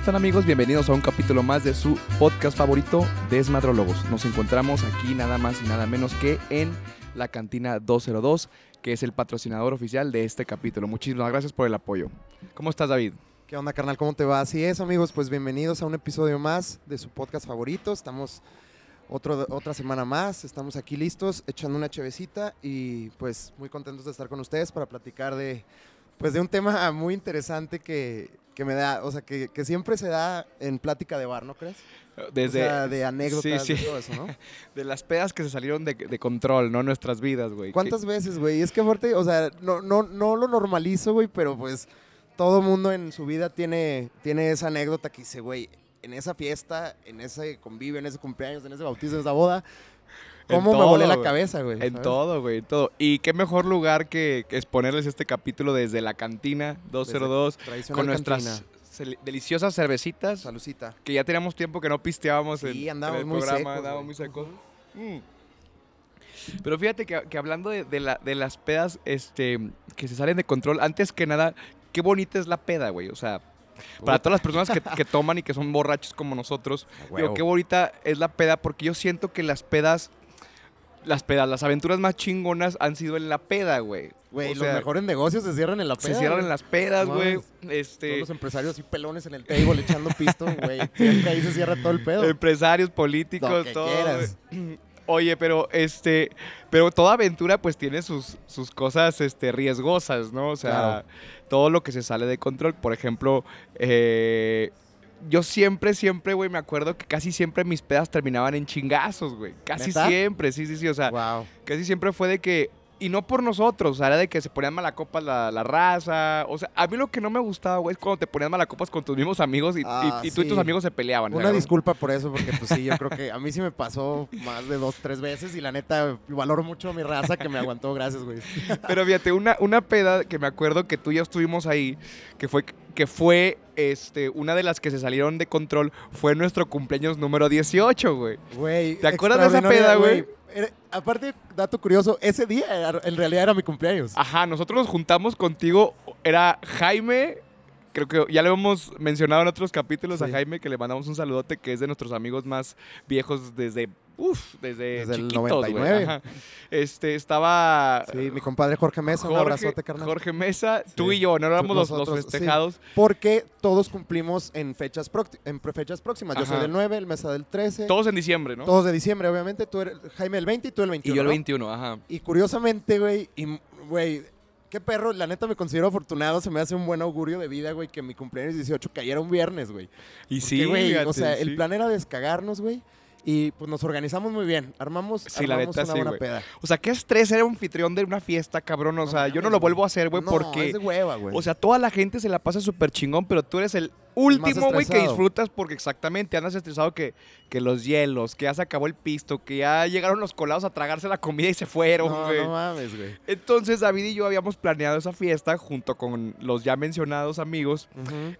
¿cómo están amigos? Bienvenidos a un capítulo más de su podcast favorito, Desmadrólogos. Nos encontramos aquí nada más y nada menos que en la cantina 202, que es el patrocinador oficial de este capítulo. Muchísimas gracias por el apoyo. ¿Cómo estás, David? ¿Qué onda, carnal? ¿Cómo te va? Así es, amigos, pues bienvenidos a un episodio más de su podcast favorito. Estamos otro, otra semana más, estamos aquí listos, echando una chevecita y pues muy contentos de estar con ustedes para platicar de, pues, de un tema muy interesante que, que me da, o sea, que, que siempre se da en plática de bar, ¿no crees? Desde, o sea, de anécdotas, sí, sí. de todo eso, ¿no? de las pedas que se salieron de, de control, ¿no? Nuestras vidas, güey. ¿Cuántas veces, güey? Es que aparte, o sea, no, no, no lo normalizo, güey, pero pues todo mundo en su vida tiene, tiene esa anécdota que dice, güey, en esa fiesta, en ese convivio, en ese cumpleaños, en ese bautizo, en esa boda, ¿cómo me volé la cabeza, güey? En ¿sabes? todo, güey, en todo. Y qué mejor lugar que, exponerles este capítulo desde la cantina 202 Tradicional con nuestras cantina. deliciosas cervecitas Salucita. que ya teníamos tiempo que no pisteábamos en, Sí, en andábamos el muy programa, secos, andábamos muy secos. Mm. Pero fíjate que, que hablando de, de la- de las pedas este, que se salen de control, antes que nada, qué bonita es la peda, güey. O sea, para todas las personas que, que toman y que son borrachos como nosotros, digo, qué bonita es la peda porque yo siento que las pedas, las pedas, las aventuras más chingonas han sido en la peda, güey. Güey, los sea, mejores negocios se cierran en la Se peda, cierran güey. en las pedas, güey. mames. Todos Este, los empresarios así pelones en el table echando pisto, güey. Ahí se cierra todo el pedo. empresarios, políticos, Lo que todo. quieras. Oye, pero este, pero toda aventura pues tiene sus, sus cosas este, riesgosas, ¿no? O sea, Claro. todo lo que se sale de control. Por ejemplo, eh, yo siempre, siempre, güey, me acuerdo que casi siempre mis pedas terminaban en chingazos, güey. Casi ¿Neta? siempre, sí, sí, sí. O sea, Wow. casi siempre fue de que. Y no por nosotros, o sea, era de que se ponían malacopas la, la raza. O sea, a mí lo que no me gustaba, güey, es cuando te ponían malacopas con tus mismos amigos y, Ah, y tú y tus amigos se peleaban. Una ¿sabes? disculpa por eso, porque pues sí, yo creo que a mí sí me pasó más de dos, tres veces y la neta valoro mucho a mi raza que me aguantó, gracias, güey. Pero fíjate, una, una peda que me acuerdo que tú y yo estuvimos ahí, que fue, que fue este, una de las que se salieron de control, fue nuestro cumpleaños número 18, güey. Güey. ¿Te acuerdas de esa peda, güey? Era- Aparte, dato curioso, ese día era- en realidad era mi cumpleaños. Ajá, nosotros nos juntamos contigo, era Jaime, creo que ya le hemos mencionado en otros capítulos Sí. a Jaime, que le mandamos un saludote, que es de nuestros amigos más viejos desde, uff, desde, Desde el chiquitos, güey. 99. Ajá. Este, estaba... Sí, mi compadre Jorge Mesa, un abrazote, carnal. Jorge Mesa, tú y yo, no éramos los, los sí. festejados. Porque todos cumplimos en fechas, en fechas próximas. Yo soy del 9, el Mesa del 13. Todos en diciembre, ¿no? Todos de diciembre, obviamente. Tú eres Jaime el 20 y tú el 21. y yo el ¿no? 21, ajá. Y curiosamente, güey, y, güey, qué perro, la neta me considero afortunado, se me hace un buen augurio de vida, güey, que mi cumpleaños 18 cayera un viernes, güey. Y Porque, sí, güey, o sea, sí. el plan era descagarnos, güey, y pues nos organizamos muy bien, armamos, Sí, la armamos neta, una sí, buena peda. O sea, qué estrés ser anfitrión de una fiesta, cabrón. O No sea, yo no lo vuelvo a hacer, güey, no, porque... es de hueva, güey. O sea, toda la gente se la pasa súper chingón, pero tú eres el último, güey, que disfrutas porque exactamente andas estresado que, que los hielos, que ya se acabó el pisto, que ya llegaron los colados a tragarse la comida y se fueron, güey. no mames, güey. Entonces, David y yo habíamos planeado esa fiesta junto con los ya mencionados amigos.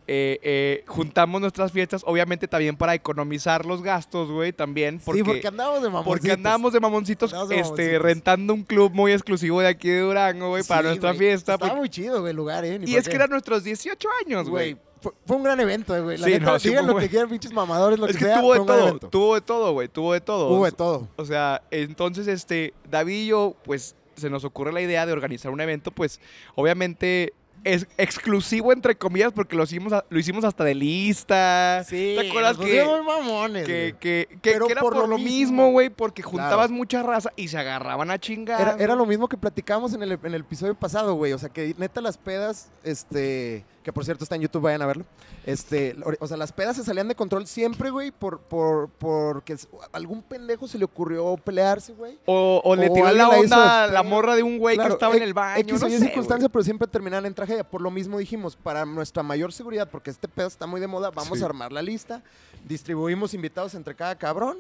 Eh, eh, juntamos nuestras fiestas, obviamente también para economizar los gastos, güey, también. Porque, sí, porque andamos de mamoncitos. porque andamos de mamoncitos, Andamos de este, mamoncitos. rentando un club muy exclusivo de aquí de Durango, güey, para nuestra fiesta. Estaba porque- muy chido, güey, el lugar, ¿eh? Ni y es qué. que eran nuestros 18 años, güey. Fue, fue un gran evento, güey. La Sí, neta, no, sí digan lo que quieran, pinches mamadores, lo Es que, que sea, tuvo de todo, tuvo de todo, güey, tuvo de todo. Hubo de todo. O sea, entonces, este, David y yo, pues, se nos ocurre la idea de organizar un evento, pues, obviamente es exclusivo entre comillas porque lo hicimos, lo hicimos hasta de lista. Sí, ¿Te acuerdas nos que, pusimos mamones, que, que, que- Pero que era por por, lo mismo, güey? Porque juntabas Claro. mucha raza y se agarraban a chingar. Era, era lo mismo que platicamos en el, en el episodio pasado, güey. O sea, que neta las pedas, este, que por cierto está en YouTube, vayan a verlo. Este, o sea, las pedas se salían de control siempre, güey, por, por, porque algún pendejo se le ocurrió pelearse, güey. O, o le o tiró la onda la morra de un güey que estaba en el baño. X no sé, circunstancia, pero siempre terminaban en tragedia. Por lo mismo dijimos, para nuestra mayor seguridad, porque este pedo está muy de moda, vamos Sí. a armar la lista, distribuimos invitados entre cada cabrón.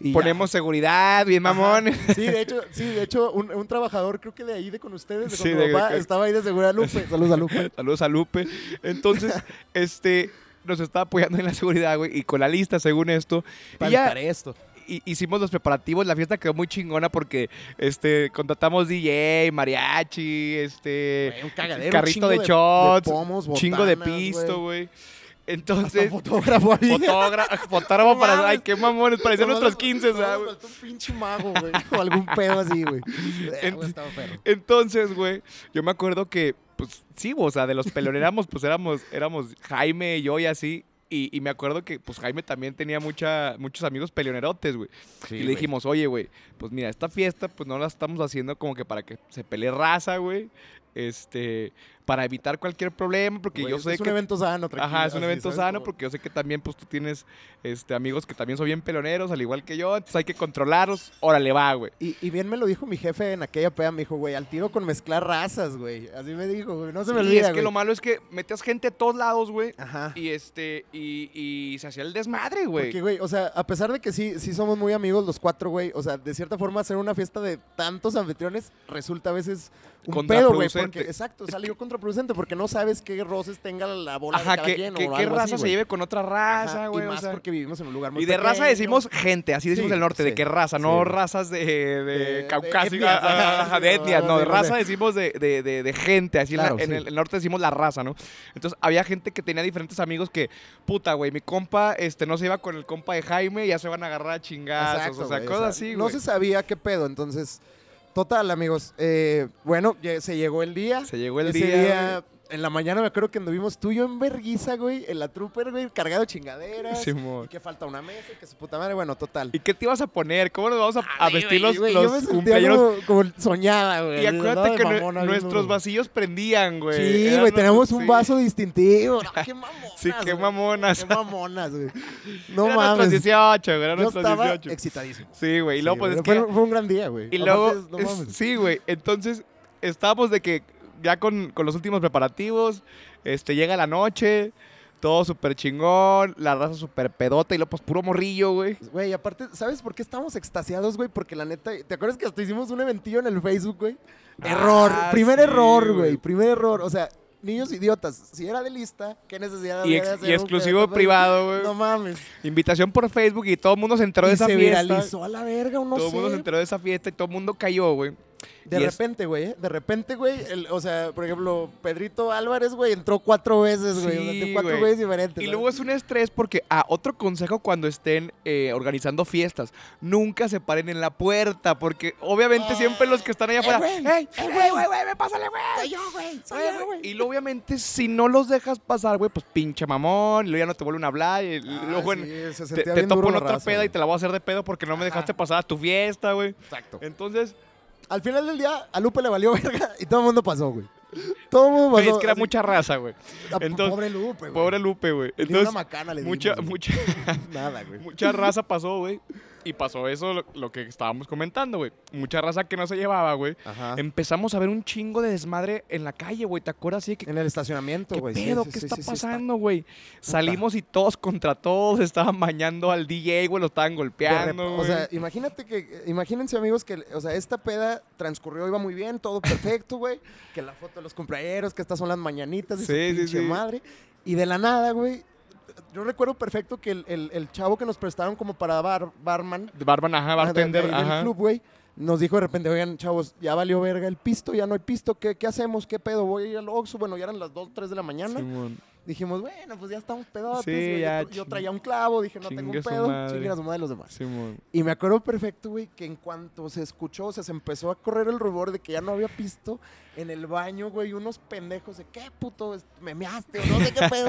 Y ya. Ponemos seguridad, bien mamón. Ajá. Sí, de hecho, sí, de hecho, un, un trabajador, creo que de ahí, de con ustedes, de con Sí, tu de- papá, estaba ahí de seguridad Lupe. Saludos a Lupe. Saludos a Lupe. Entonces, este, nos está apoyando en la seguridad, güey, y con la lista, según esto. Y Para ya evitar esto. hi- hicimos los preparativos, la fiesta quedó muy chingona porque, este, contratamos DJ, mariachi, este, un cagadero, carrito de shots, de pomos, chingo de pisto, güey. Entonces, fotógrafo había. fotógrafo, para. Ay, qué mamones, parecían nuestros le- 15, nomás le ¿sabes? un pinche mago, güey. O algún pedo así, güey. Eh. Entonces, güey, yo me acuerdo que, pues sí, o sea, de los peloneros éramos, pues éramos, éramos Jaime, yo y así. Y, y me acuerdo que, pues Jaime también tenía mucha, muchos amigos peleonerotes, güey. y le dijimos, oye, güey, pues mira, esta fiesta, pues no la estamos haciendo como que para que se pelee raza, güey. Este, para evitar cualquier problema, porque yo sé es un que. evento sano, tranquilo. Ajá, es un evento sano porque yo sé que también pues tú tienes este, amigos que también son bien peloneros, al igual que yo, entonces hay que controlarlos. Órale, va, güey. Y, y bien me lo dijo mi jefe en aquella peda, me dijo, güey, al tiro con mezclar razas, güey. Así me dijo, güey, no se me olvida, es que güey. lo malo es que metías gente de todos lados, güey. Ajá. Y este, y, y se hacía el desmadre, güey. Porque, güey, o sea, a pesar de que sí, sí somos muy amigos los cuatro, güey, o sea, de cierta forma hacer una fiesta de tantos anfitriones resulta a veces un pedo, güey. Porque, exacto, salió contraproducente porque no sabes qué roces tenga la bola de Ajá, cada que, quien que- o qué raza así, se lleve con otra raza, güey. Y o más sea. porque vivimos en un lugar muy Y de raza decimos gente, así decimos Sí, el norte, de qué raza, Sí, no razas de, de, De- de caucásica, etnias, ajá, ajá, de etnias, no, no, de no, no raza decimos de, de, de, de gente, así en Claro, el, el norte decimos la raza, ¿no? Entonces había gente que tenía diferentes amigos que, puta, güey, mi compa este, no se iba con el compa de Jaime, ya se van a agarrar a chingazos, o sea, cosas así, No güey. se sabía qué pedo, entonces, total, amigos. eh, bueno, se llegó el día. Se llegó el Ese día, en la mañana me acuerdo que anduvimos tú y yo en verguiza, güey, en la trooper, güey, cargado de chingaderas. Y que falta una mesa, y que su puta madre, bueno, total. ¿Y qué te ibas a poner? ¿Cómo nos vamos a, vestir güey, los, güey, los yo me sentía cumpleaños? como, como soñada, güey. Y acuérdate que mamona, nuestros vasillos prendían, güey. Sí, Eran güey, tenemos un vaso distintivo. No, qué mamonas. Sí, qué mamonas. Qué mamonas, güey. No mames. nuestros 18, güey. Eran Yo nuestros estaba 18. excitadísimo. Sí, güey. Y Sí, luego, pues es fue, que. fue un gran día, güey. Y luego. Sí, güey. Entonces, estábamos de que ya con, con los últimos preparativos, este, llega la noche, todo súper chingón, la raza súper pedota y luego, pues puro morrillo, güey. Güey, y aparte, ¿sabes por qué estamos extasiados, güey? Porque la neta, ¿te acuerdas que hasta hicimos un eventillo en el Facebook, güey? Error, Ah, primer sí, error, güey. primer error. O sea, niños idiotas. Si era de lista, ¿qué necesidad Y, ex- de y hacer un exclusivo privado, güey. No mames. Invitación por Facebook y todo el mundo se enteró de y esa se fiesta. viralizó a la verga, o no todo el mundo se enteró de esa fiesta y todo el mundo cayó, güey. De Y es- repente, güey, ¿eh? de repente, güey, o sea, por ejemplo, Pedrito Álvarez, güey, entró cuatro veces, güey, o sea, Sí, de cuatro güey. güeyes diferentes. Y ¿sabes? luego es un estrés porque, ah, otro consejo cuando estén eh, organizando fiestas, nunca se paren en la puerta, porque obviamente siempre los que están allá Eh, afuera, ¡Ey, eh, güey, güey, güey, me pásale, güey! Soy yo, güey, soy yo, güey. Y luego, obviamente, si no los dejas pasar, güey, pues pinche mamón, y luego ya no te vuelven a hablar, y Ah, luego en- sí, se te, te topo en otra raza, peda y te la voy a hacer de pedo porque no me dejaste pasar a tu fiesta, güey. Exacto. Entonces, Al final del día, a Lupe le valió verga y todo el mundo pasó, güey. Todo el mundo güey, pasó. es que era así. mucha raza, güey. Ah, entonces, pobre Lupe, güey. Pobre Lupe, güey. Ni una Entonces, macana le mucha, dimos, mucha, Nada, güey. mucha raza pasó, güey. Y pasó eso, lo, lo que estábamos comentando, güey. Mucha raza que no se llevaba, güey. Empezamos a ver un chingo de desmadre en la calle, güey. ¿Te acuerdas? Que, En el estacionamiento, ¿qué güey. sí, pedo? sí, ¿Qué sí, está sí, sí, está- pasando, güey? Salimos y todos contra todos. Estaban bañando al DJ, güey. Lo estaban golpeando. O sea, imagínate que, imagínense amigos que, o sea, esta peda transcurrió, iba muy bien, todo perfecto, güey. Que la foto de los cumpleaños, que estas son las mañanitas de Sí, su sí, pinche sí. madre. Y de la nada, güey, yo recuerdo perfecto que el, el- el chavo que nos prestaron como para bar, barman, Barman, ajá, ajá, de- bartender, de- del club, güey, nos dijo de repente, oigan, chavos, ya valió verga el pisto, ya no hay pisto, ¿qué, qué hacemos? ¿Qué pedo? Voy a ir al Oxxo, bueno, ya eran las 2, 3 de la mañana. Simón. Dijimos, bueno, pues ya estamos pedotes. Sí, ya, yo, traía un clavo, dije, no tengo chingue un pedo, a su madre los demás. Y me acuerdo perfecto, güey, que en cuanto se escuchó, o sea, se empezó a correr el rumor de que ya no había pisto en el baño, güey, unos pendejos de, ¿qué puto? Me measte o no sé qué pedo.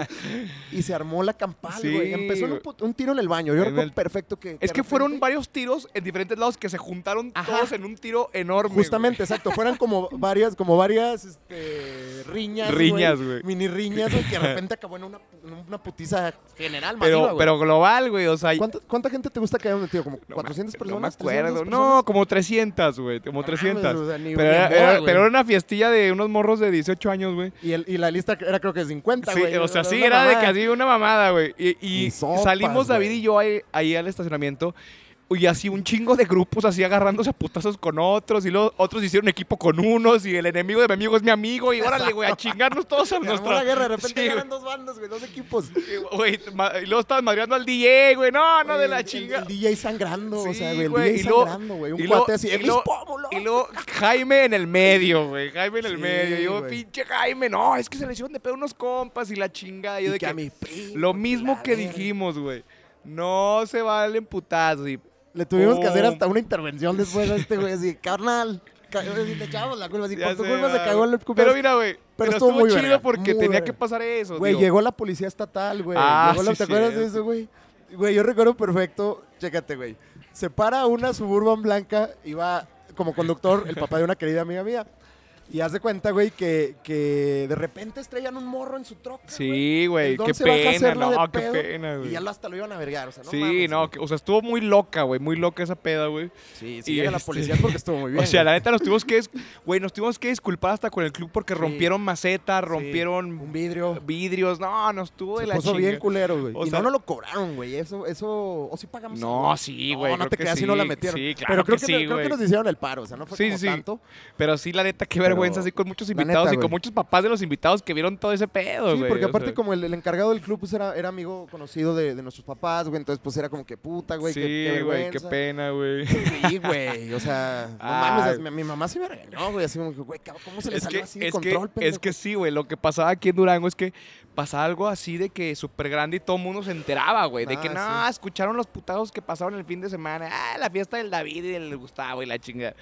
y se armó la campal, Sí, güey. Empezó un, tiro en el baño. Yo En recuerdo el- perfecto que... Es que fueron varios tiros en diferentes lados que se juntaron Ajá. todos en un tiro enorme. Justamente, exacto. Fueran como varias, como varias, este, riñas, Riñas, güey. Mini riñas, güey, que de repente acabó en una, en una putiza general. Pero, masiva, güey. pero global, güey. O sea, ¿Cuánta, cuánta gente te gusta que hayan metido? ¿Como no 400 me- personas? No me 300 acuerdo. personas? No, como 300, güey. Como No 300. mames, o sea, ni- pero, era, boda, era- pero era una fiestilla de unos morros de 18 años, güey. Y, el- y la lista era creo que 50, Sí, güey. o sea, Era sí, era de que mamada. así una mamada, güey. Y, y Ni sopas, salimos David güey. y yo ahí, ahí al estacionamiento. Y así un chingo de grupos así agarrándose a putazos con otros y luego otros hicieron equipo con unos y el enemigo de mi amigo es mi amigo y órale, güey, a chingarnos todos a nuestra... la guerra, de repente Sí, eran dos bandas, güey, dos equipos. Y, güey, y luego estaban madreando al DJ, güey, no, no, de la el- chinga. El, DJ sangrando, o Sí, sea, güey, el DJ y sangrando, güey. Un y cuate así, y ¡eh, mis luego-! Y luego Jaime en el medio, güey. Jaime en el Sí, medio. Yo, güey. pinche Jaime, no, es que se le hicieron de pedo unos compas y la chingada. Yo Y de que que, a mi primo, lo mismo que dijimos, güey. No se valen putazos. Y Le tuvimos que hacer Pum. hasta una intervención después a este güey, así, carnal. ca- Le echábamos la culpa, así, por tu culpa se ah, cagó el Pero cumpleaños. mira, güey. Pero, estuvo estuvo, muy chido verga, porque muy tenía verga. que pasar eso. Güey, llegó la policía estatal, güey. Ah, Llegó la- sí, ¿Te acuerdas de eso, güey? Güey, yo recuerdo perfecto. Chécate, güey. Se para una Suburban blanca, iba como conductor el papá de una querida amiga mía. Y haz de cuenta, güey, que, que de repente estrellan un morro en su troca. Sí, güey. Qué pena, no, qué pena, Y güey. ya lo- hasta lo iban a vergar, o sea, no sí, mames, no, que- o sea, estuvo muy loca, güey. Muy loca esa peda, güey. Sí, y sí, llega la este- policía porque estuvo muy bien. O sea, güey. la neta nos tuvimos que, güey, nos tuvimos que disculpar hasta con el club porque Sí. rompieron macetas, Sí, rompieron un vidrio. vidrios. No, nos tuvo de Se la puso chinga. bien culero, güey. O y sea- no nos lo cobraron, güey. Eso, eso, o sí pagamos. No, sí, güey. No, no te que creas si no la metieron. Sí, claro Pero creo que, que, sí, creo que nos hicieron el paro, o sea, no fue como tanto. Pero sí, la neta, qué Pero- vergüenza, así con muchos invitados neta, y con muchos papás de los invitados que vieron todo ese pedo, Sí, güey. porque o aparte sea. como el, el encargado del club pues era, era amigo conocido de, de nuestros papás, güey, entonces pues era como que puta, güey, sí, qué güey, qué pena, güey. Sí, güey, o sea, no mames, mi, mi mamá sí me regañó, güey, así como que, güey, ¿cómo se le salió que, así de es, control, que, es que sí, güey. Lo que pasaba aquí en Durango es que pasaba algo así de que súper grande y todo el mundo se enteraba, güey. De que no, Ah, sí. escucharon los putados que pasaron el fin de semana. Ah, la fiesta del David y del Gustavo y la chingada.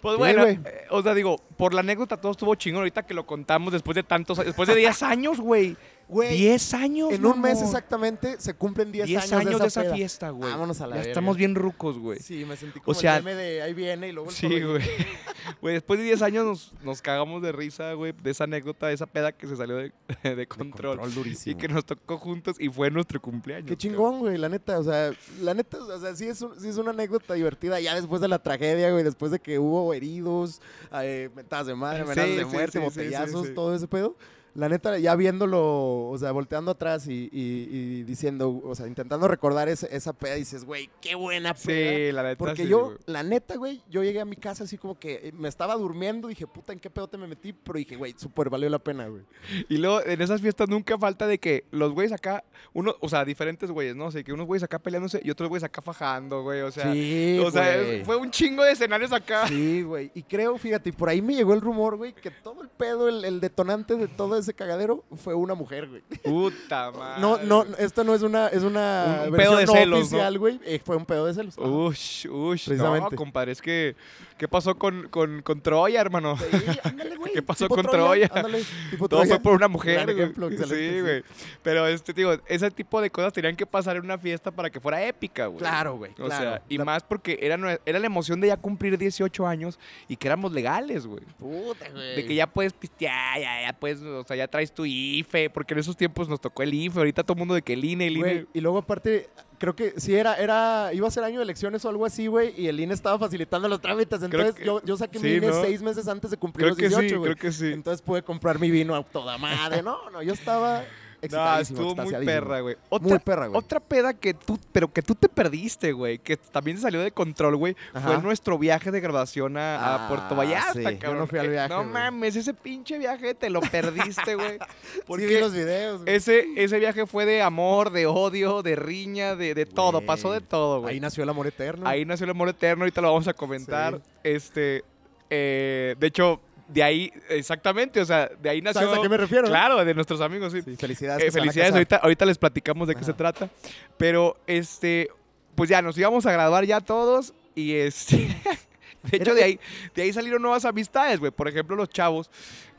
Pues Sí, bueno, güey. eh, o sea, digo, por la anécdota todo estuvo chingón. Ahorita que lo contamos después de tantos después de 10 años, güey. Güey, 10 años, en un mes exactamente se cumplen 10, 10 años, años de esa peda. fiesta, güey. Vámonos a la Ya verga. estamos bien rucos, güey. Sí, me sentí como sea, el meme de ahí viene y luego el Sí, güey. Güey, después de 10 años nos, nos cagamos de risa, güey, de esa anécdota, de esa peda que se salió de, de De control. y que nos tocó juntos y fue nuestro cumpleaños. Qué chingón, güey, la neta, o sea, la neta, o sea, sí es, un- sí es una anécdota divertida, ya después de la tragedia, güey, después de que hubo heridos, eh, mentadas de madre, Sí, amenazas de sí, muerte, sí, sí, botellazos, sí, sí. todo ese pedo. La neta, ya viéndolo, o sea, volteando atrás y, y- y diciendo, o sea, intentando recordar ese- esa peda, dices, güey, qué buena peda. Sí, la neta. Porque sí, yo, güey. la neta, güey, yo llegué a mi casa así como que eh, me estaba durmiendo, dije, puta, ¿en qué pedo te me metí? Pero dije, güey, súper valió la pena, güey. Y luego en esas fiestas nunca falta de que los güeyes acá, uno, o sea, diferentes güeyes, ¿no? O sea, que unos güeyes acá peleándose y otros güeyes acá fajando, güey. O sea, sí, o sea, güey. fue un chingo de escenarios acá. Sí, güey. Y creo, fíjate, y por ahí me llegó el rumor, güey, que todo el pedo, el, el detonante de todo ese cagadero fue una mujer, güey. Puta madre. No, no, esto no es una, es una Un- un versión pedo de no celos, ¿no? oficial, güey. Eh, fue un pedo de celos. Ush, ush. Precisamente. No, compadre, es que. ¿Qué pasó con, con, con Troya, hermano? Sí, ándale, güey. ¿Qué pasó Tipo con Troya? Ándale, tipo Todo Troya. fue por una mujer, ejemplo, Sí, güey. Pero, este, digo, ese tipo de cosas tenían que pasar en una fiesta para que fuera épica, güey. Claro, güey. O claro. sea, y La- más porque era, era la emoción de ya cumplir 18 años y que éramos legales, güey. Puta, güey. De que ya puedes pistear, ya, ya puedes, o sea, ya traes tu IFE, porque en esos tiempos nos tocó el IFE, ahorita todo el mundo de que el INE, el INE. Güey, y luego aparte, creo que sí era, era, iba a ser año de elecciones o algo así, güey, y el INE estaba facilitando los trámites. Entonces que- yo, yo saqué mi sí, INE ¿no? seis meses antes de cumplir Creo los que 18, sí, güey. creo que sí. Entonces pude comprar mi vino a toda madre. No, no, yo estaba No, estuvo muy perra, güey. Muy Otra, perra, güey. otra peda que tú, pero que tú te perdiste, güey, que también se salió de control, güey, fue nuestro viaje de graduación a, a Ah, Puerto Vallarta, sí, yo cabrón. no fui al Eh, viaje, No mames, ese pinche viaje te lo perdiste, güey. Sí, vi los videos. güey. Ese, ese viaje fue de amor, de odio, de riña, de, de todo, pasó de todo, güey. Ahí nació el amor eterno. Ahí nació el amor eterno, ahorita lo vamos a comentar. Sí. Este, eh, de hecho, de ahí, exactamente, o sea, de ahí nació. ¿Sabes a qué me refiero? Claro, de nuestros amigos, sí. Sí, felicidades. Eh, felicidades, ahorita, ahorita les platicamos de qué se trata. Pero, este, pues ya, nos íbamos a graduar ya todos y este... De hecho, de ahí, de ahí salieron nuevas amistades, güey. Por ejemplo, los chavos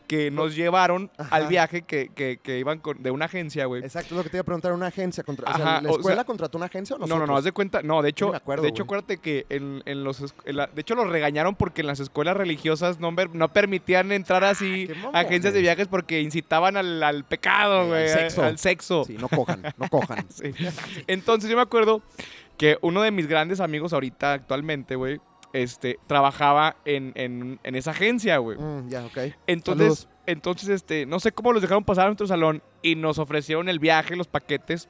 que nos llevaron Ajá. al viaje que, que- que iban con- de una agencia, güey. Exacto, es lo que te iba a preguntar. ¿Una agencia? Contra, o sea, Ajá, ¿La o escuela sea- contrató una agencia o No, nosotros? no, no, haz de cuenta. No, de hecho, me acuerdo, de hecho güey. acuérdate que en, en los, es- en la- de hecho, los regañaron porque en las escuelas religiosas no, no permitían entrar así Ah, agencias de viajes porque incitaban al, al pecado, güey. al sexo. Al sexo. Sí, no cojan, no cojan. Sí. Entonces yo me acuerdo que uno de mis grandes amigos ahorita, actualmente, güey, este, trabajaba en, en- en esa agencia, güey. Mm, ya, ok. Entonces, Saludos. entonces, este, no sé cómo los dejaron pasar a nuestro salón y nos ofrecieron el viaje, los paquetes.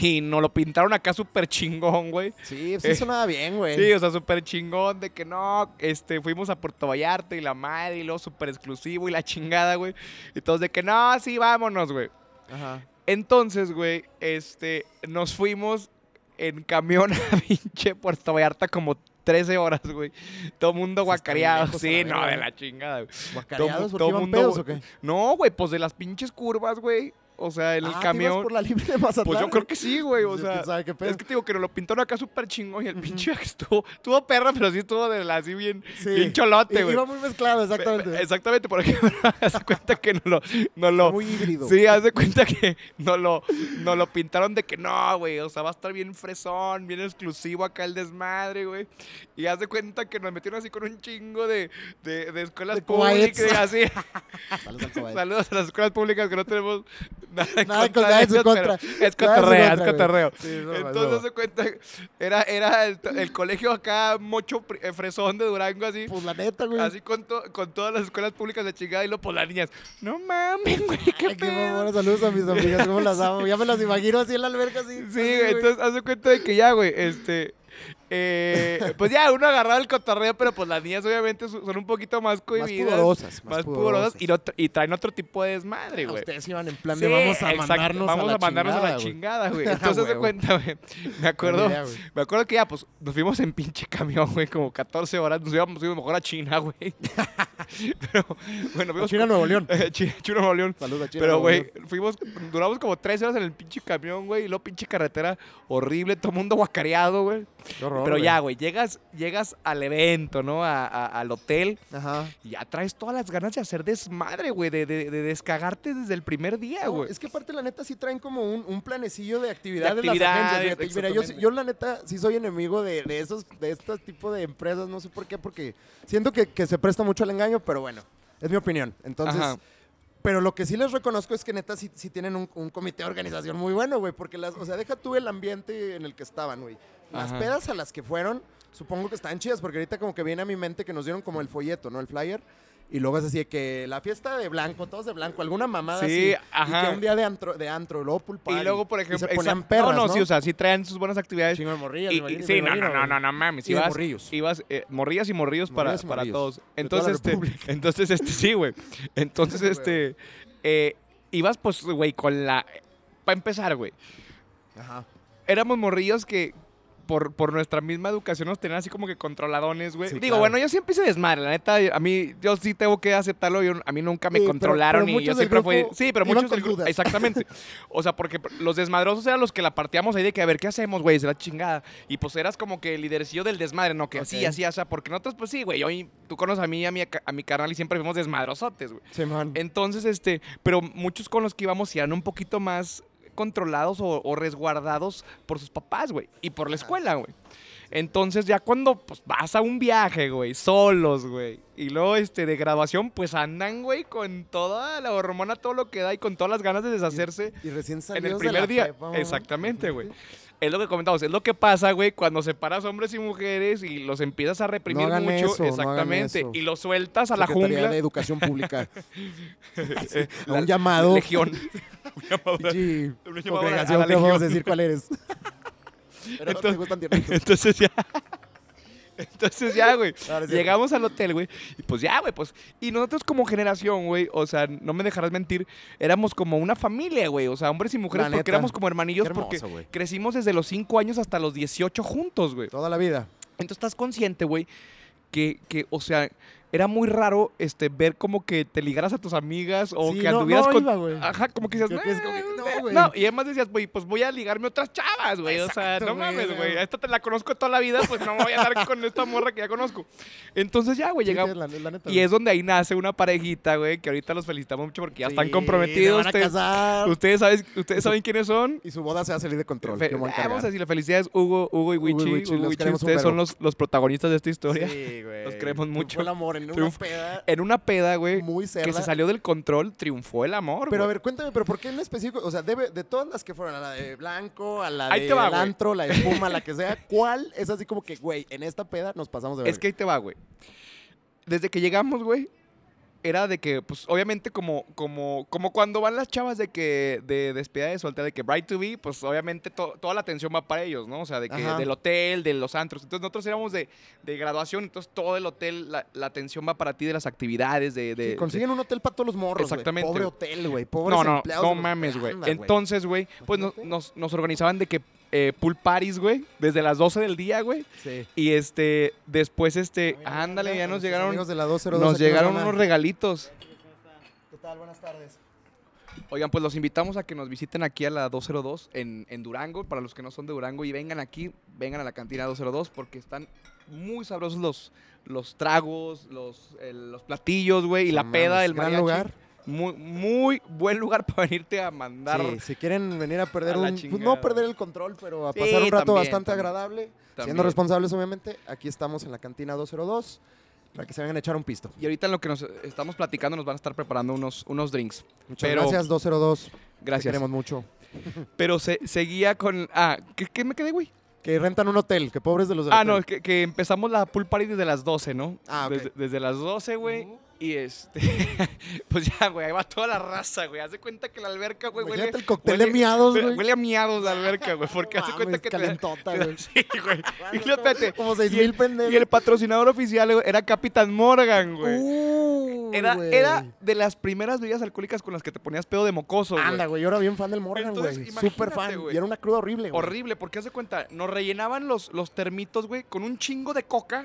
Y nos lo pintaron acá súper chingón, güey. Sí, sí sonaba bien, güey. Sí, o sea, súper chingón de que no, este, fuimos a Puerto Vallarta y la madre y luego súper exclusivo y la chingada, güey. Y todos de que no, sí, vámonos, güey. Ajá. Entonces, güey, este, nos fuimos en camión a pinche Puerto Vallarta como 13 horas, güey. Todo mundo guacareado. Sí, no, de la chingada, güey. ¿Guacareados? ¿Por todo iban mundo- pedos o qué? No, güey, pues de las pinches curvas, güey. O sea, en el Ah, ¿te camión. por la libre de Mazatlán? Pues yo creo que sí, güey. O sea, ¿quién sabe qué pedo? es que te digo que nos lo pintaron acá súper chingón y el pinche estuvo, estuvo perra, pero sí estuvo de la así bien, Sí. bien cholote, güey. Iba muy mezclado, exactamente. Exactamente, por ejemplo, haz de cuenta que no lo, no lo, Muy híbrido. Sí, haz de cuenta que nos lo, nos lo pintaron de que no, güey. O sea, va a estar bien fresón, bien exclusivo acá el desmadre, güey. Y haz de cuenta que nos metieron así con un chingo de, de, de escuelas De públicas. Así. Saludos. Saludos a las escuelas públicas que no tenemos nada en Nada en contra contra. Es cotorreo, es cotorreo. Sí, Entonces, haz de cuenta, era, era el, el colegio acá, mocho eh, fresón de Durango, así. Pues la neta, güey. Así con, to- con todas las escuelas públicas de chingada y luego por las niñas. No mames, güey, qué Ay, qué saludos a mis amigas, cómo las amo. Ya me las imagino así en la alberca, así. Sí, así, güey, entonces haz de cuenta de que ya, güey, este. Eh, pues ya, uno agarraba el cotorreo, pero pues las niñas obviamente son un poquito más Más cohibidas. pudorosas, Más, pudorosas y, no tra- y traen otro tipo de desmadre, Ah, güey. Ustedes iban en plan Sí, de vamos a exacto, mandarnos vamos a la mandarnos a la chingada, güey. Entonces, de Huevo. cuenta, güey. Me acuerdo, idea, me acuerdo que ya, pues, nos fuimos en pinche camión, güey, como 14 horas. Nos íbamos, íbamos mejor a China, güey. Pero, bueno, fuimos... China, Nuevo León. China, China, Nuevo León. Saludos a China. Pero, güey, fuimos, duramos como tres horas en el pinche camión, güey, y luego pinche carretera horrible, todo mundo guacareado, güey. Qué horror, Pero güey. ya, güey, llegas, llegas al evento, ¿no? A- a- al hotel, Ajá. y ya traes todas las ganas de hacer desmadre, güey, de, de- de descagarte desde el primer día, No, güey. es que aparte la neta sí traen como un, un planecillo de actividades De las agencias. actividades. Mira, yo, yo la neta sí soy enemigo de, de esos de estos tipos de empresas, no sé por qué, porque siento que, que se presta mucho al engaño, pero bueno, es mi opinión. Entonces, Ajá. pero lo que sí les reconozco es que neta sí, sí tienen un, un comité de organización muy bueno, güey, porque las, o sea, deja tú el ambiente en el que estaban, güey. Las Ajá. pedas a las que fueron, supongo que están chidas, porque ahorita como que viene a mi mente que nos dieron como el folleto, ¿no? El flyer. Y luego es así de que la fiesta de blanco, todos de blanco, alguna mamada Sí, así. ajá. Y que un día de antro, de antro, luego. Y luego, por ejemplo, se ponían perras, no, ¿no? sí, o sea, sí traen sus buenas actividades. Chingo de morrillas, Y- y- sí, no, no, no, no, no mames. Y Ibas, morrillos. ibas, eh, morrillas y morrillos para, para todos. Entonces, este, entonces, este, sí, güey. Entonces, este, eh, ibas, pues, güey, con la, para empezar, güey, Ajá. éramos morrillos que por, por nuestra misma educación nos tenían así como que controladones, güey. Sí, Digo, claro. bueno, yo siempre hice desmadre, la neta, a mí, yo sí tengo que aceptarlo, yo, a mí nunca me Sí, pero- controlaron pero y yo siempre fui... Sí, pero muchos del grupo... Exactamente. O sea, porque los desmadrosos eran los que la partíamos ahí de que, a ver, ¿qué hacemos, güey? Será chingada. Y pues eras como que el lidercillo del desmadre, ¿no? Que así, Ok. así, así, porque nosotros, pues sí, güey, yo, tú conoces a mí, a mi, a mi carnal y siempre fuimos desmadrosotes, güey. Simón. Entonces, este, pero muchos con los que íbamos sí eran un poquito más controlados o, o resguardados por sus papás, güey, y por la escuela, güey. Entonces, ya cuando pues, vas a un viaje, güey, solos, güey, y luego este, de graduación, pues andan, güey, con toda la hormona, todo lo que da y con todas las ganas de deshacerse Y recién en el de la primer día. Exactamente, güey. Es lo que comentamos, es lo que pasa, güey, cuando separas hombres y mujeres y los empiezas a reprimir mucho. eso, exactamente. y los sueltas a la jungla. de Educación Pública. eh, a un llamado. Legión. Un llamado Una llamada a vamos a legión. decir cuál eres. Pero no te Entonces- gustan tiernitos. Entonces ya. Entonces ya, güey. Sí. Llegamos al hotel, güey. Y pues ya, güey, pues. Y nosotros como generación, güey, o sea, no me dejarás mentir, éramos como una familia, güey. O sea, hombres y mujeres, La porque neta. éramos como hermanillos, hermoso, porque crecimos desde los 5 años hasta los 18 juntos, güey. Toda la vida. Entonces estás consciente, güey, que, que, o sea, era muy raro este, ver como que te ligaras a tus amigas o Sí, que no- anduvieras no con. iba. Ajá, como que decías, es como que, "Eh, no, eh". güey. no, y además decías, güey, pues voy a ligarme otras chavas, güey. O sea, no mames, güey. A esta te la conozco toda la vida, pues no voy a andar con esta morra que ya conozco. Entonces ya, güey, Sí, llegamos. la- la neta, Y es donde ahí nace una parejita, güey, que ahorita los felicitamos mucho porque ya están comprometidos. van a Ustedes, casar. ustedes, saben, ustedes saben quiénes son. Y su boda se va a salir de control. Fe- me a ah, vamos a decirle felicidades, Hugo, Hugo y Wichi. Hugo y Wichi, ustedes son los, los protagonistas de esta historia. Sí, güey. Los queremos mucho. el amor en una peda En una peda, güey, muy que cerda. se salió del control, triunfó el amor. Pero a ver, cuéntame, ¿pero por qué en específico? O sea, debe, de todas las que fueron, a la de blanco, a la Ahí de va, el antro, la espuma, la que sea, ¿cuál es así como que, güey, en esta peda nos pasamos de ver? Es que ahí te va, güey. Desde que llegamos, güey, era de que, pues, obviamente, como, como, como cuando van las chavas de que, de despedida de soltera, de que Bright to Be, pues, obviamente, to- toda la atención va para ellos, ¿no? O sea, de que Ajá. del hotel, de los antros. Entonces, nosotros éramos de, de graduación, entonces, todo el hotel, la, la atención va para ti de las actividades, de... de Sí, consiguen un hotel para todos los morros. Exactamente, Pobre hotel, güey. Pobres no, no, no mames, güey. Entonces, güey, pues nos, nos, nos organizaban de que eh, pool parties, güey, desde las 12 del día, güey. Sí. Y este, después, este, Mira, ándale, mira, ya nos llegaron, amigos de la 202 nos llegaron unos regalitos. ¿Qué tal? Buenas tardes. Oigan, pues los invitamos a que nos visiten aquí a la 202 en, en Durango, para los que no son de Durango, y vengan aquí, vengan a la cantina 202, porque están muy sabrosos los, los tragos, los, el- los platillos, güey, y la peda del gran mariachi. lugar. Muy, muy buen lugar para venirte a mandar. Sí, si quieren venir a perder a la un... pues, no perder el control, pero a Sí, pasar un rato también, bastante también. agradable. Siendo responsables, obviamente. Aquí estamos en la cantina 202 para que se vengan a echar un pisto. Y ahorita en lo que nos estamos platicando nos van a estar preparando unos, unos drinks. Muchas Pero- gracias, 202. Te Gracias. queremos mucho. Pero se, seguía con... Ah, ¿qué, qué me quedé, güey? Que rentan un hotel, que pobres de los del Ah, hotel. no, que, que empezamos la pool party desde las 12, ¿no? Ah, ok. desde, desde las 12, güey. Ujú. Y este... pues ya, güey, ahí va toda la raza, güey. Haz de cuenta que la alberca, güey, huele... El cóctel huele- de miados, güey. Huele a miados la alberca, güey. Porque de cuenta que... calentota, güey. Sí, güey. Y espérate. Como seis mil pendejos. Y el patrocinador oficial güey, era Capitán Morgan, güey. Uh, Era, güey. era de las primeras bebidas alcohólicas con las que te ponías pedo de mocoso, güey. Anda, güey, yo era bien fan del Morgan, Entonces, güey. Súper fan. güey. Y era una cruda horrible, güey. Horrible, porque haz de cuenta, nos rellenaban los, los termitos, güey, con un chingo de coca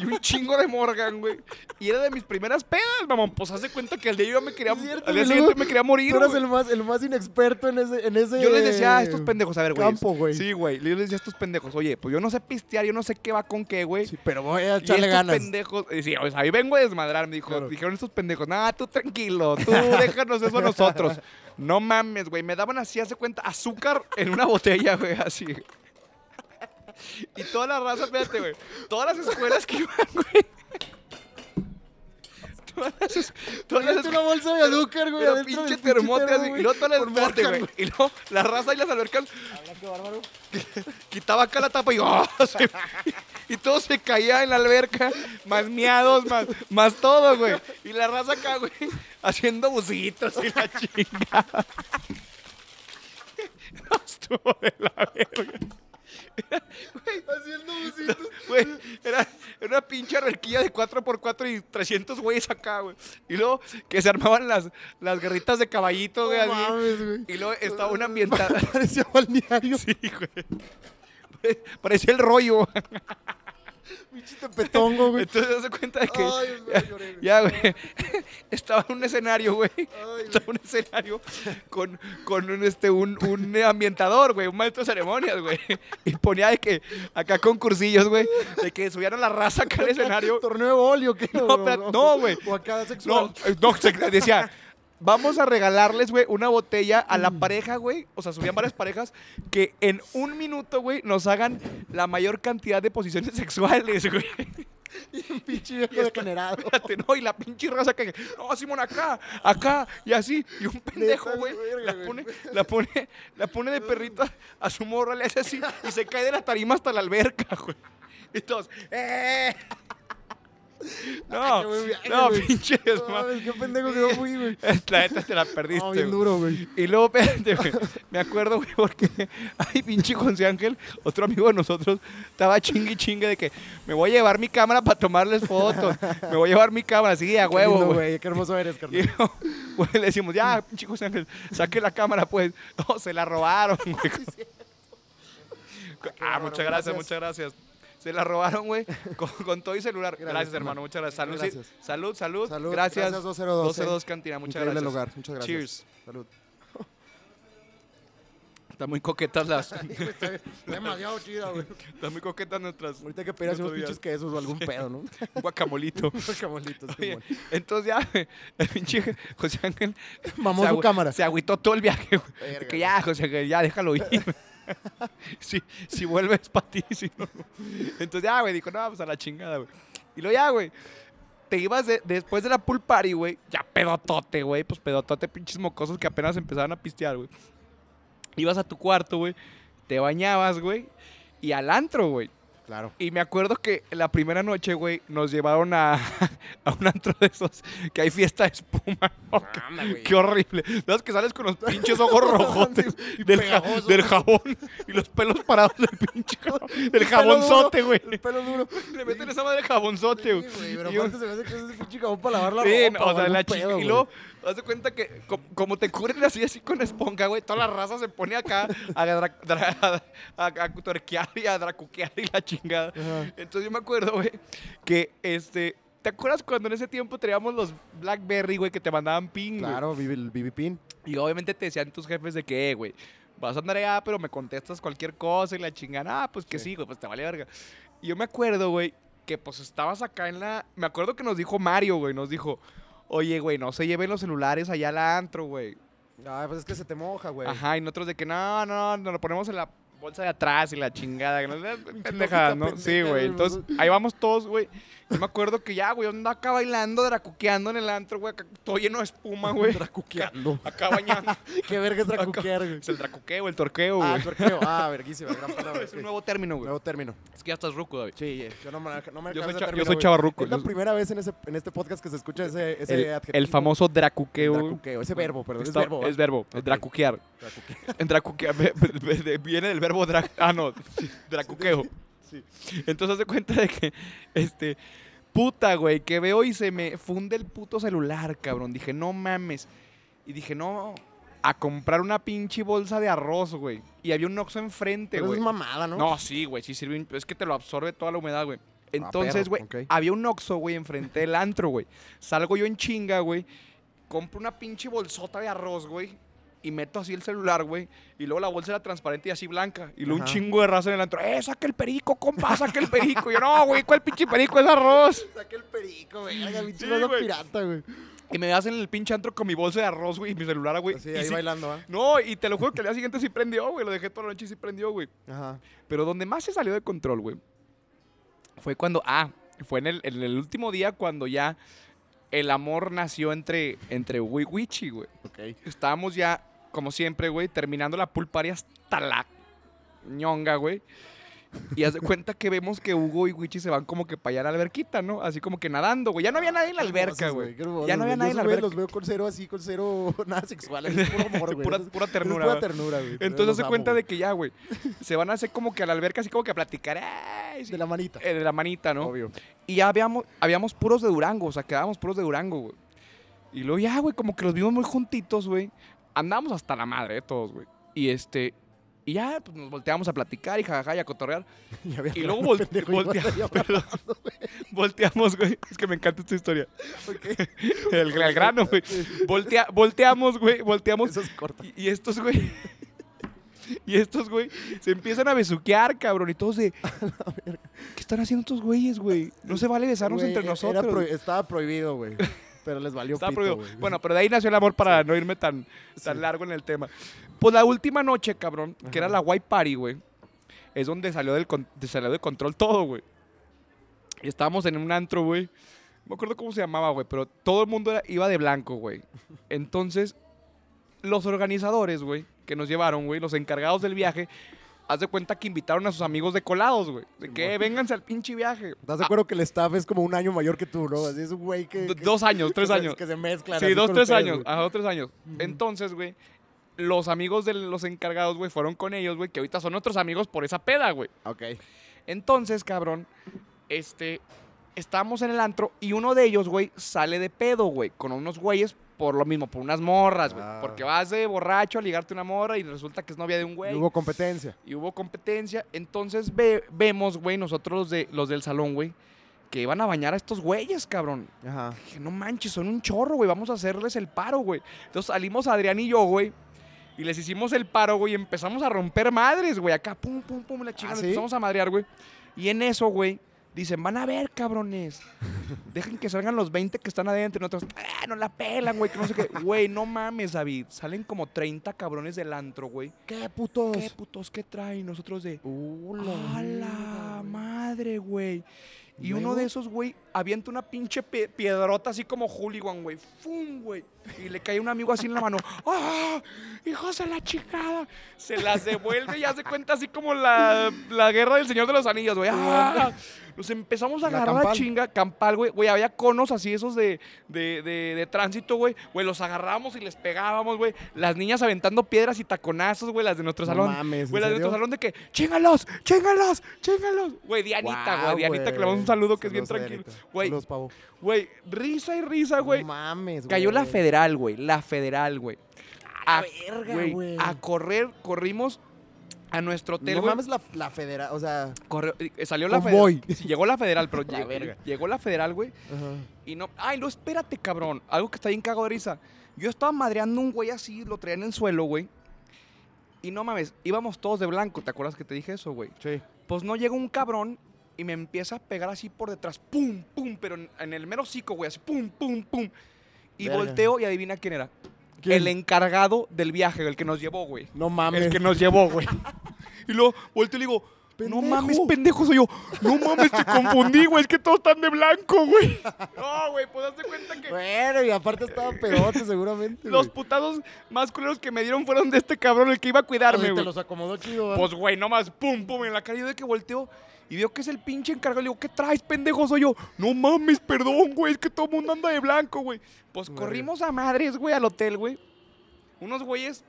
y un chingo de Morgan, güey. Y era de mis primeras pedas, mamón. Pues haz de cuenta que al día yo me quería, cierto, al día siguiente me quería morir, Tú eras el más, el más inexperto en ese, en ese Yo les decía a estos pendejos, a ver, güey. campo, güey. Sí, güey. Yo les decía a estos pendejos, oye, pues yo no sé pistear, yo no sé qué va con qué, güey. Sí, pero voy a Y echarle estos ganas. pendejos, y sí, o sea, ahí vengo a desmadrar, me dijo, Claro. dijeron estos pendejos, nada, tú tranquilo, tú déjanos eso a nosotros. No mames, güey, me daban así, hace cuenta, azúcar en una botella, güey, así. Y toda la raza, espérate, güey, todas las escuelas que iban, güey. Todas las, una bolsa de azúcar, güey. pero pinche termote termo, así, y luego todas las, güey, y luego la raza y las albercas qué bárbaro. quitaba acá la tapa y, ¡oh! y todo se caía en la alberca, más miados, más, más todo, güey. Y la raza acá, güey, haciendo busitos y la chingada. No, estuvo de la verga. Haciendo busitos. Güey, era, era una pinche alberquilla de 4x4 y 300 güeyes acá, güey. Y luego que se armaban las, las guerritas de caballito, güey, No así. mames. Y luego estaba una ambientada. Parecía balneario. Sí, güey. Parecía el rollo. Pinche tepetongo, güey. Entonces se das cuenta de que Ay, lloré, güey. ya, güey, estaba en un escenario, güey. Ay, Estaba en un escenario con, con un, este, un, un ambientador, güey, un maestro de ceremonias, güey. Y ponía de que acá concursillos, güey, de que subieran la raza acá al escenario. ¿Torneo de boli o qué? No, no, güey. O acá No, sexual. eh, no, decía, vamos a regalarles, güey, una botella a la pareja, güey. O sea, subían varias parejas que en un minuto, güey, nos hagan la mayor cantidad de posiciones sexuales, güey. Un pinche viejo degenerado. Espérate, no, y la pinche raza que, no, Simón, acá, acá, y así, y un pendejo, güey, la pone, la pone, la pone de perrita a su morra, le hace así, y se cae de la tarima hasta la alberca, güey. Y todos, ¡eh! No, qué no, güey. pinche No qué pendejo que no fui, güey. La neta te la perdiste, No, bien duro, güey. Y luego, espérate, güey. Me acuerdo, güey, porque ay, pinche José Ángel, otro amigo de nosotros, estaba chingue y chingue de que me voy a llevar mi cámara para tomarles fotos. Me voy a llevar mi cámara, sí, a huevo, güey. Qué hermoso eres, Y carnal. luego, güey, le decimos, ya, pinche José Ángel, saque la cámara, pues. No, se la robaron, güey. Ah, muchas gracias. muchas gracias. Se la robaron, güey, con, con todo y celular. Gracias, Gracias, hermano, muchas gracias. Salud. Gracias. salud, salud. Salud, Gracias. gracias, 202, 202 Cantina, muchas Increíble gracias. lugar. Muchas gracias. Cheers. Salud. Están muy coquetas las. Demasiado chida, güey. Están muy coquetas nuestras. Ahorita hay que pedir así unos pinches quesos o algún pedo, ¿no? Un guacamolito. Camolitos, Oye, entonces ya, el pinche José Ángel. Mamó su cámara. Se agüitó todo el viaje, güey. Que ya, José Ángel, ya déjalo ir. si, si vuelves para ti, si no. Entonces ya, güey, dijo, no, pues a la chingada, güey. Y luego ya, güey. Te ibas de- después de la pool party, güey. Ya pedotote, güey. Pues pedotote, pinches mocosos que apenas empezaban a pistear, güey. Ibas a tu cuarto, güey. Te bañabas, güey. Y al antro, güey. Claro. Y me acuerdo que la primera noche, güey, nos llevaron a, a un antro de esos que hay fiesta de espuma. Qué- Anda, güey. Qué horrible. ¿Sabes que sales con los pinches ojos rojotes Y del, ja- del jabón y los pelos parados del pinche del jabonzote, güey? El pelo duro. Le meten esa madre jabonzote, güey. Sí, pero Y aparte se me hace que es ese pinche jabón para lavar la Sí, ropa. o sea, la chica. Y luego, haz de cuenta que co- como te cubren así, así con esponja, güey, toda la raza se pone acá a, a, a tuerquear y a dracuquear y la chingada. Ajá. Entonces yo me acuerdo, güey, que este. ¿Te acuerdas cuando en ese tiempo teníamos los Blackberry, güey, que te mandaban ping? Claro, el BB Pin. Y obviamente te decían tus jefes de que, eh, güey, vas a andar allá, pero me contestas cualquier cosa y la chingada. Ah, pues que Sí. sí, güey, pues te vale verga. Y yo me acuerdo, güey, que pues estabas acá en la. Me acuerdo que nos dijo Mario, güey, nos dijo, oye, güey, no se lleven los celulares allá al antro, güey. Ah, pues es que se te moja, güey. Ajá, y nosotros de que no, no, nos lo ponemos en la bolsa de atrás y la chingada. No ¿no? Sí, güey, Entonces, ahí vamos todos, güey. Yo me acuerdo que ya, güey, andaba acá bailando, dracuqueando en el antro, güey, acá todo lleno de espuma, güey. Dracuqueando. Acá bañando. Qué verga es dracuquear, güey. Es el dracuqueo, el torqueo, Ah, güey. Ah, verguísima, gran palabra. es un nuevo término, güey. Nuevo término. Es que ya estás ruco, David. Sí, eh, yo no me, no me Yo soy, el yo término, soy güey. chavarruco. Es la Yo- primera vez en, ese, en este podcast que se escucha ese, ese el, adjetivo. el famoso dracuqueo. Dracuqueo, ese verbo, perdón, Está- es verbo. Es verbo, Ok. dracuquear. Dracuquear, ve- viene del verbo dra... Ah, no, dracuqueo. Sí. Entonces, haz de cuenta de que, este, puta, güey, que veo y se me funde el puto celular, cabrón. Dije, no mames. Y dije, no, a comprar una pinche bolsa de arroz, güey. Y había un Oxxo enfrente, güey. es mamada, ¿no? No, sí, güey, sí sirve. Es que te lo absorbe toda la humedad, güey. Entonces, güey, había un Oxxo, güey, enfrente del antro, güey. Salgo yo en chinga, güey. Compro una pinche bolsota de arroz, güey. Y meto así el celular, güey. Y luego la bolsa era transparente y así blanca. Y luego un chingo de raza en el antro. ¡Eh, saca el perico, compa! ¡Saca el perico! Y yo, no, güey, ¿cuál pinche perico es arroz? Saca el perico, güey. Haga pinche Sí, güey. pirata, güey. Y me hacen el pinche antro con mi bolsa de arroz, güey, y mi celular, güey. Así, Y ahí sí- bailando, ¿ah? No, y te lo juro que al día siguiente sí prendió, güey. Lo dejé toda la noche y sí prendió, güey. Ajá. Pero donde más se salió de control, güey, fue cuando, ah, fue en el, en el último día cuando ya el amor nació entre, entre Wi- Wichi, güey. Ok. Estábamos ya, como siempre, güey, terminando la pulparia hasta la ñonga, güey. Y haz de cuenta que vemos que Hugo y Wichi se van como que para allá a la alberquita, ¿no? Así como que nadando, güey. Ya no había nadie en la alberca, güey. Ya no había nadie en la alberca. los veo con cero así, con cero nada sexual. Es puro amor, güey. Pura, ternura. Es pura ternura, güey. Entonces se cuenta de que ya, güey, se van a hacer como que a la alberca así como que a platicar, ¡ay! sí, De la manita. eh, de la manita, ¿no? Obvio. Y ya habíamos, habíamos puros de Durango, o sea, quedábamos puros de Durango, güey. Y luego ya, güey, como que los vimos muy juntitos, güey. Andábamos hasta la madre, eh, todos, güey. Y este, y ya, pues nos volteamos a platicar y jajaja y a cotorrear. Y, Y luego grano, vol- pendejo, y no voltea- estaría perdón. Volteamos, güey. Es que me encanta esta historia. Ok. El, el grano, güey. Voltea, volteamos, güey, volteamos. Eso es corto. Y, y estos, güey. Y estos, güey, se empiezan a besuquear, cabrón. Y todos de. ¿Qué están haciendo estos güeyes, güey? No se vale besarnos Güey, entre nosotros. pro- estaba prohibido, güey. Pero les valió Estaba pito, güey. Bueno, pero de ahí nació el amor para no irme tan, tan Sí. largo en el tema. Pues la última noche, cabrón, que era Ajá. la White Party, güey, es donde salió, del con- de- salió de control todo, güey. Y estábamos en un antro, güey. No me acuerdo cómo se llamaba, güey, pero todo el mundo era- iba de blanco, güey. Entonces, los organizadores, güey, que nos llevaron, güey, los encargados del viaje, haz de cuenta que invitaron a sus amigos de colados, güey. De que Simón. vénganse al pinche viaje. ¿Estás de acuerdo que el staff es como un año mayor que tú, no? Así es un güey que... Dos años, tres años. Que se mezclan. Sí, dos, tres ustedes, años. Ajá, dos, tres años. Entonces, güey, los amigos de los encargados, güey, fueron con ellos, güey, que ahorita son otros amigos por esa peda, güey. Ok. Entonces, cabrón, este, estábamos en el antro y uno de ellos, güey, sale de pedo, güey, con unos güeyes por lo mismo, por unas morras, güey. Ah. Porque vas de borracho a ligarte una morra y resulta que es novia de un güey. Y hubo competencia. Y hubo competencia. Entonces ve- vemos, güey, nosotros los, de, los del salón, güey, que iban a bañar a estos güeyes, cabrón. Ajá. Dije, no manches, son un chorro, güey. Vamos a hacerles el paro, güey. Entonces salimos Adrián y yo, güey. Y les hicimos el paro, güey. Y empezamos a romper madres, güey. Acá, pum, pum, pum, la chingada. ¿Ah, sí? empezamos a madrear, güey. Y en eso, güey, dicen, van a ver, cabrones. Dejen que salgan los 20 que están adentro. Y nosotros, ah, no la pelan, güey. Que no sé qué. Güey, no mames, David. Salen como 30 cabrones del antro, güey. ¿Qué putos? ¿Qué putos qué traen? Nosotros de, Uh, ¡A la madre, güey! Y uno de esos, güey, avienta una pinche piedrota así como hooligan, güey. ¡Fum, güey! Y le cae un amigo así en la mano. ¡Ah! ¡Hijos de la chingada! Se las devuelve y hace cuenta así como la, la guerra del Señor de los Anillos, güey. ¡Ah! Nos empezamos a La agarrar a campal. chinga, campal, güey. Güey, había conos así esos de, de, de, de tránsito, güey. Güey, los agarrábamos y les pegábamos, güey. Las niñas aventando piedras y taconazos, güey, las de nuestro No salón. mames, ¿en Güey, las de nuestro salón de que, chingalos, chingalos, chingalos. Güey, Dianita, güey, Dianita, que le güey. damos un saludo que es bien tranquilo. Güey, Saludos, pavo. güey, risa y risa, güey. No mames, Cayó la güey. federal, güey, la federal, güey. A, verga, güey, güey. a correr, corrimos a nuestro hotel, No güey. mames la, la federal, o sea... Corre- eh, salió la federal. Sí, llegó la federal, pero La llegó, verga. llegó la federal, güey. Ajá. Y no. Ay, no, espérate, cabrón. Algo que está bien cago de risa. Yo estaba madreando un güey así, lo traían en el suelo, güey. Y no mames, íbamos todos de blanco. ¿Te acuerdas que te dije eso, güey? Sí. Pues no llega un cabrón y me empieza a pegar así por detrás. Pum, pum, pero en, en el mero hocico, güey. Así, pum, pum, pum. Y Verga. volteo y adivina quién era. ¿Quién? El encargado del viaje, el que nos llevó, güey. No mames. El que nos llevó, güey. y luego volteo y le digo, no mames, pendejo soy yo. No mames, te confundí, güey. Es que todos están de blanco, güey. No, güey, pues hazte cuenta que Bueno, y aparte estaba pedote seguramente, los güey. putados más culeros que me dieron fueron de este cabrón, el que iba a O cuidarme, sea, te güey. los acomodó chido, ¿verdad? Pues, güey, nomás, pum, pum, en la cara. Yo de que volteo y veo que es el pinche encargado. Le digo, ¿qué traes, pendejo? Soy yo. No mames, perdón, güey. Es que todo el mundo anda de blanco, güey. Pues corrimos a madres, güey, al hotel, güey. Unos güeyes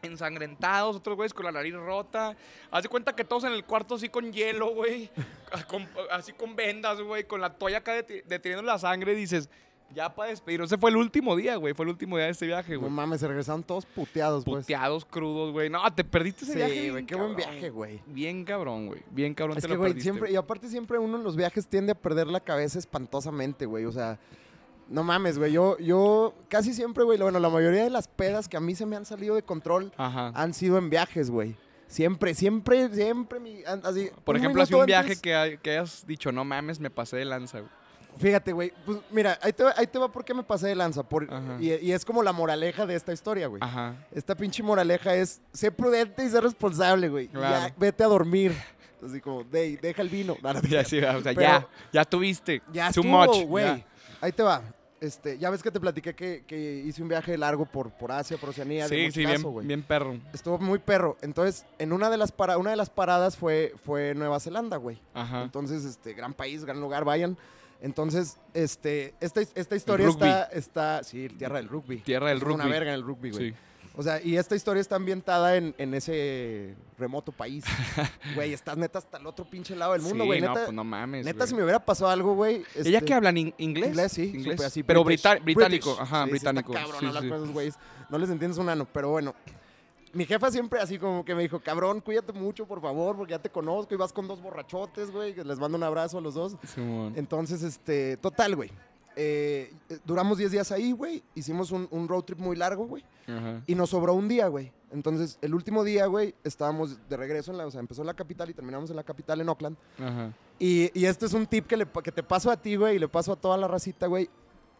ensangrentados, otros güeyes con la nariz rota. Haz de cuenta que todos en el cuarto así con hielo, güey. así con vendas, güey. Con la toalla acá deteniendo la sangre. Dices, ya para despedirnos. Ese fue el último día, güey. Fue el último día de ese viaje, no güey. mames, se regresaron todos puteados, pues. Puteados, crudos, güey. No, te perdiste ese viaje. Sí, bien güey, qué buen viaje, güey. Bien cabrón, güey. Bien cabrón Es te que, lo güey, perdiste, siempre, y aparte siempre uno en los viajes tiende a perder la cabeza espantosamente, güey. O sea, no mames, güey. Yo, yo casi siempre, güey, bueno, la mayoría de las pedas que a mí se me han salido de control Ajá. han sido en viajes, güey. Siempre, siempre, siempre. mi- así, Por un ejemplo, minuto un viaje antes- que, hay- que hayas dicho, no mames, me pasé de lanza, güey. Fíjate, güey. Pues mira, ahí te, va, ahí te va por qué me pasé de lanza. Por, y, y es como la moraleja de esta historia, güey. Ajá. Esta pinche moraleja es, sé prudente y sé responsable, güey. Claro. Ya, vete a dormir. Así como, "Dey, deja el vino. No, no te Ya, sí, o sea, Pero- ya, ya tuviste. Ya Too estuvo, much. güey. Ahí te va. Este, ya ves que te platiqué que, que hice un viaje largo por, por Asia, por Oceanía. Sí, sí, mochilazo, bien, bien perro. Estuvo muy perro. Entonces, en una de las, para, una de las paradas fue, fue Nueva Zelanda, güey. Ajá. Entonces, este, gran país, gran lugar, vayan. Entonces, este, esta, esta historia está, está, sí, tierra del rugby. Tierra del Somos rugby. Una verga en el rugby, güey. Sí. O sea, y esta historia está ambientada en, en ese remoto país. Güey, estás neta hasta el otro pinche lado del mundo, Sí, güey. no, pues no mames. neta güey. si me hubiera pasado algo, güey. ¿Ella este, que hablan in- inglés? Inglés, sí. Inglés. así, Pero British. británico. British. Ajá, Sí, sí, británico. está cabrón güeyes. No les entiendes un ano, pero bueno. Mi jefa siempre así como que me dijo, cabrón, cuídate mucho, por favor, porque ya te conozco y vas con dos borrachotes, güey, que les mando un abrazo a los dos. Simón. Entonces, este, total, güey. Eh, duramos 10 días ahí, güey. Hicimos un, un road trip muy largo, güey. Ajá. Y nos sobró un día, güey. Entonces, el último día, güey, estábamos de regreso en la, o sea, empezó en la capital y terminamos en la capital en Oakland. Ajá. Y, y este es un tip que, le, que te paso a ti, güey, y le paso a toda la racita, güey.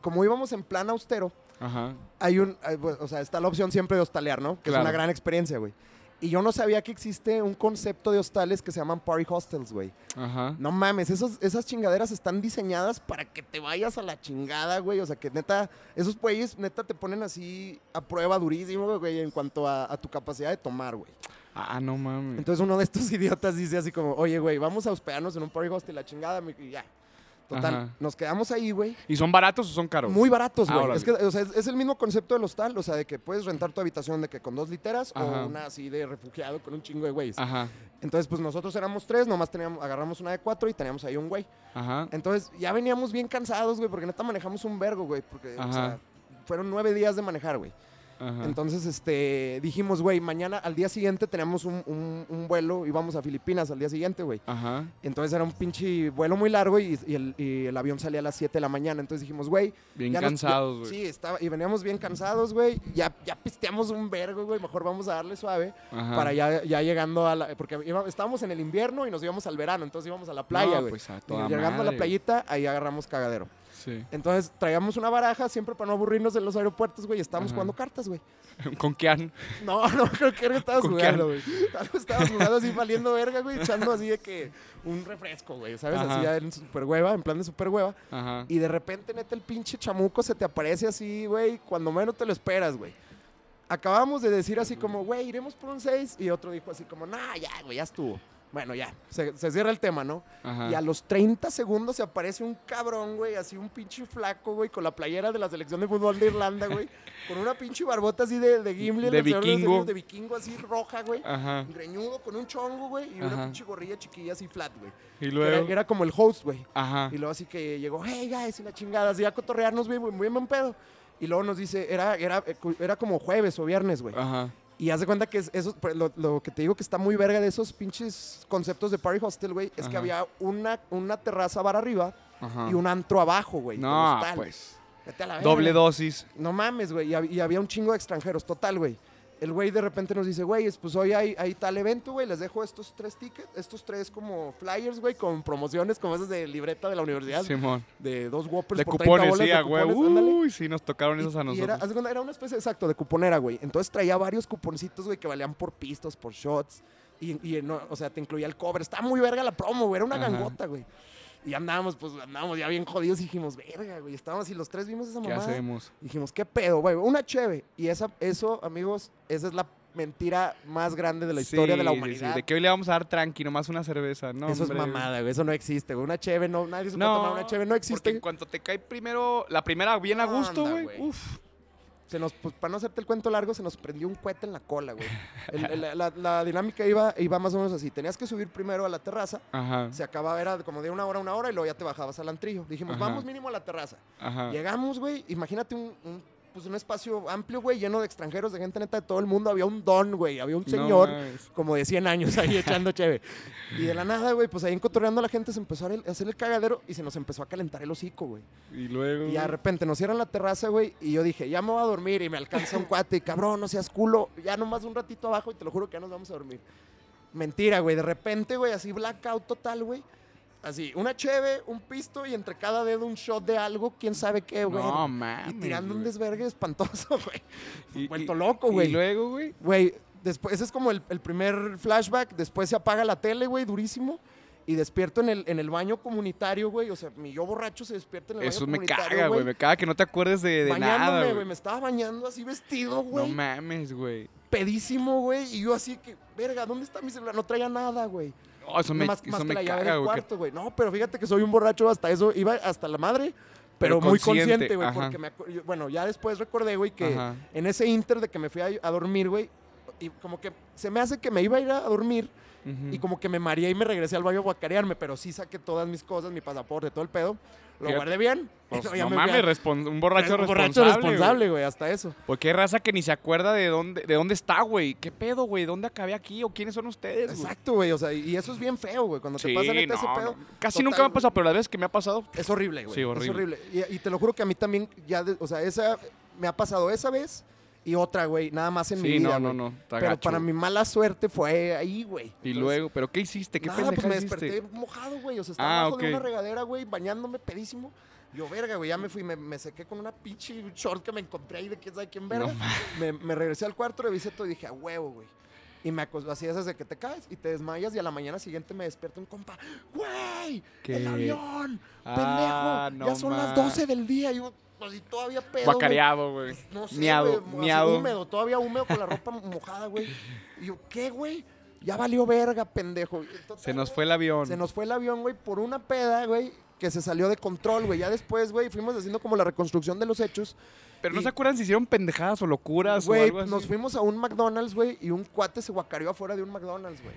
Como íbamos en plan austero, Ajá. hay un, hay, pues, o sea, está la opción siempre de hostalear, ¿no? Que Claro. es una gran experiencia, güey. Y yo no sabía que existe un concepto de hostales que se llaman party hostels, güey. Ajá. No mames, esos, esas chingaderas están diseñadas para que te vayas a la chingada, güey. O sea, que neta, esos güeyes neta te ponen así a prueba durísimo, güey, en cuanto a, a tu capacidad de tomar, güey. Ah, no mames. Entonces uno de estos idiotas dice así como, oye, güey, vamos a hospedarnos en un party hostel, la chingada, y ya. Total, Ajá. nos quedamos ahí, güey. ¿Y son baratos o son caros? Muy baratos, Ah, güey. órale. es que, o sea, es, es el mismo concepto del hostal, o sea, de que puedes rentar tu habitación de que con dos literas Ajá. o una así de refugiado con un chingo de güeyes. Ajá. Entonces, pues nosotros éramos tres, nomás teníamos, agarramos una de cuatro y teníamos ahí un güey. Ajá. Entonces, ya veníamos bien cansados, güey, porque neta manejamos un vergo, güey, porque, o sea, fueron nueve días de manejar, güey. Ajá. Entonces, este, dijimos, güey, mañana, al día siguiente teníamos un, un, un vuelo, íbamos a Filipinas al día siguiente, güey. Ajá. Entonces era un pinche vuelo muy largo y, y el, y el avión salía a las 7 de la mañana. Entonces dijimos, güey. Bien cansados, güey. Sí, estaba, y veníamos bien cansados, güey. Ya, ya pisteamos un vergo, güey. Mejor vamos a darle suave Ajá. para ya, ya llegando a la. Porque iba- estábamos en el invierno y nos íbamos al verano. Entonces íbamos a la playa, No, güey. pues Y toda llegando a la playita, ahí agarramos cagadero. Sí. Entonces traíamos una baraja siempre para no aburrirnos en los aeropuertos, güey. y Estábamos Ajá. jugando cartas, güey. ¿Con Kean? No, no, creo que estabas ¿Con jugando, güey. Estabas jugando así, valiendo verga, güey. Echando así de que un refresco, güey. ¿Sabes? Ajá. Así ya en super hueva, en plan de super hueva. Ajá. Y de repente, neta, el pinche chamuco se te aparece así, güey, cuando menos te lo esperas, güey. Acabamos de decir así como, güey, iremos por un 6. Y otro dijo así como, nah, ya, güey, ya estuvo. Bueno, ya, se, se cierra el tema, ¿no? Ajá. Y a los 30 segundos se aparece un cabrón, güey, así un pinche flaco, güey, con la playera de la selección de fútbol de Irlanda, güey. con una pinche barbota así de, de Gimli, De vikingo. De vikingo, así roja, güey. Ajá. Greñudo, con un chongo, güey, y Ajá. una pinche gorrilla chiquilla así flat, güey. Y Que Era, luego. era como el host, güey. Ajá. Y luego así que llegó, hey guys, y la chingada, así a cotorrearnos, güey, muy, buen pedo. Y luego nos dice, era, era, eh, era como jueves o viernes, güey. Ajá. Y haz de cuenta que es- eso, pues, lo, lo que te digo que está muy verga de esos pinches conceptos de Party Hostel, güey, es que había una, una terraza bar arriba Ajá. y un antro abajo, güey. No, pues. Vete a la verga. Doble dosis. No mames, güey. Y había un chingo de extranjeros, total, güey. El güey de repente nos dice, güey, pues hoy hay, hay tal evento, güey. Les dejo estos tres tickets, estos tres como flyers, güey, con promociones como esas de libreta de la universidad. Simón. De dos Whoppers De por 30 cupones, bolas sí, de ándale. Uy, sí, nos tocaron esos a Y- y era, nosotros. una especie exacto de cuponera, güey. Entonces traía varios cuponcitos, güey, que valían por pistos, por shots. Y, y no, o sea, te incluía el cover. Estaba muy verga la promo, güey. Era una Ajá. gangota, güey. Y andábamos, pues andábamos ya bien jodidos y dijimos, verga, güey. Estábamos y los tres vimos esa ¿Qué mamada. hacemos? Dijimos, ¿qué pedo, güey? Una cheve. Y esa, eso, amigos, esa es la mentira más grande de la historia Sí, de la sí, sí. humanidad. De que hoy le vamos a dar tranqui, nomás una cerveza. No, eso hombre. es mamada, güey. Eso no existe, güey. Una cheve, no, nadie se puede No, tomar una cheve, no Porque existe. en cuanto te cae primero, la primera bien a gusto, güey. Uf. Se nos, pues, para no hacerte el cuento largo, se nos prendió un cohete en la cola, güey. El- el- la, la dinámica iba, iba más o menos así. Tenías que subir primero a la terraza. Ajá. Se acababa, era como de una hora a una hora y luego ya te bajabas al antrillo. Dijimos, Ajá. vamos mínimo a la terraza. Ajá. Llegamos, güey. Imagínate un, un, pues, un espacio amplio, güey, lleno de extranjeros, de gente neta de todo el mundo. Había un don, güey. Había un señor como de 100 años ahí echando cheve. Y de la nada, güey, pues ahí encotorreando a la gente se empezó a hacer el- a hacer el cagadero y se nos empezó a calentar el hocico, güey. Y luego. Y de repente nos cierran la terraza, güey, y yo dije, ya me voy a dormir y me alcanza un cuate y cabrón, no seas culo, ya nomás un ratito abajo y te lo juro que ya nos vamos a dormir. Mentira, güey, de repente, güey, así blackout total, güey. Así, una cheve, un pisto y entre cada dedo un shot de algo, quién sabe qué, güey. No y mames. tirando un desvergue espantoso, güey. Y- Vuelto y- loco, güey. Y luego, güey. Güey, después, ese es como el, el primer flashback. Después se apaga la tele, güey, durísimo. Y despierto en el, en el baño comunitario, güey. O sea, mi yo borracho se despierta en el Eso baño me comunitario, caga, güey. Me caga que no te acuerdes de, de Bañándome, nada, güey. Me estaba bañando así vestido, No güey. mames, güey. pedísimo, güey. Y yo así que, verga, ¿dónde está mi celular? No traía nada, güey. Oh, eso me, más eso más me la llave caga, del güey. que- cuarto, güey. No, pero fíjate que soy un borracho hasta eso. Iba hasta la madre, pero, Pero muy consciente, güey. Porque me yo- bueno, ya después recordé, güey, que Ajá. en ese inter de que me fui a, a dormir, güey, y como que se me hace que me iba a ir a dormir y como que me mareé y me regresé al baño a guacarearme, pero sí saqué todas mis cosas, mi pasaporte, todo el pedo. Lo Fíjate, guardé bien. Pues, no mames, respon- un borracho un responsable. borracho güey. responsable, güey, hasta eso. Porque hay raza que ni se acuerda de dónde, de dónde está, güey. ¿Qué pedo, güey? ¿Dónde acabé aquí? ¿O quiénes son ustedes, güey? Exacto, güey, o sea, y eso es bien feo, güey, cuando te Sí, pasa neta ese no, pedo. no. Casi total, nunca me ha güey. pasado, pero las veces que me ha pasado, Es horrible, güey. Sí, horrible. Es horrible. Y, y te lo juro que a mí también, ya, de- o sea, esa me ha pasado esa vez y otra, güey, nada más en mi sí, vida. no, no, no. Está Pero gacho, para mi mala suerte fue ahí, güey. Y Entonces, luego, ¿pero qué hiciste? ¿Qué Nada, pues me hiciste? desperté mojado, güey. O sea, estaba Ah, abajo de ok. una regadera, güey, bañándome pedísimo. Yo, verga, güey, ya me fui, me, me sequé con una pinche short que me encontré ahí de quién sabe quién verga. No me, me regresé al cuarto, revisé todo y dije, a huevo, güey. Y me acosté así esas de que te caes y te desmayas y a la mañana siguiente me despierta un compa. ¡Güey! ¡El avión! Ah, ¡Pendejo! no ya son las ma. 12 del día. Y yo, así todavía pedo. Guacareado, güey. No sé, Miado, así miado. húmedo, todavía húmedo con la ropa mojada, güey. Y yo, ¿qué, güey? Ya valió verga, pendejo. Total, Se nos fue el avión. Se nos fue el avión, güey, por una peda, güey, que se salió de control, güey. Ya después, güey, fuimos haciendo como la reconstrucción de los hechos. Pero no se acuerdan si hicieron pendejadas o locuras Güey, nos fuimos a un McDonald's, güey, y un cuate se guacareó afuera de un McDonald's, güey.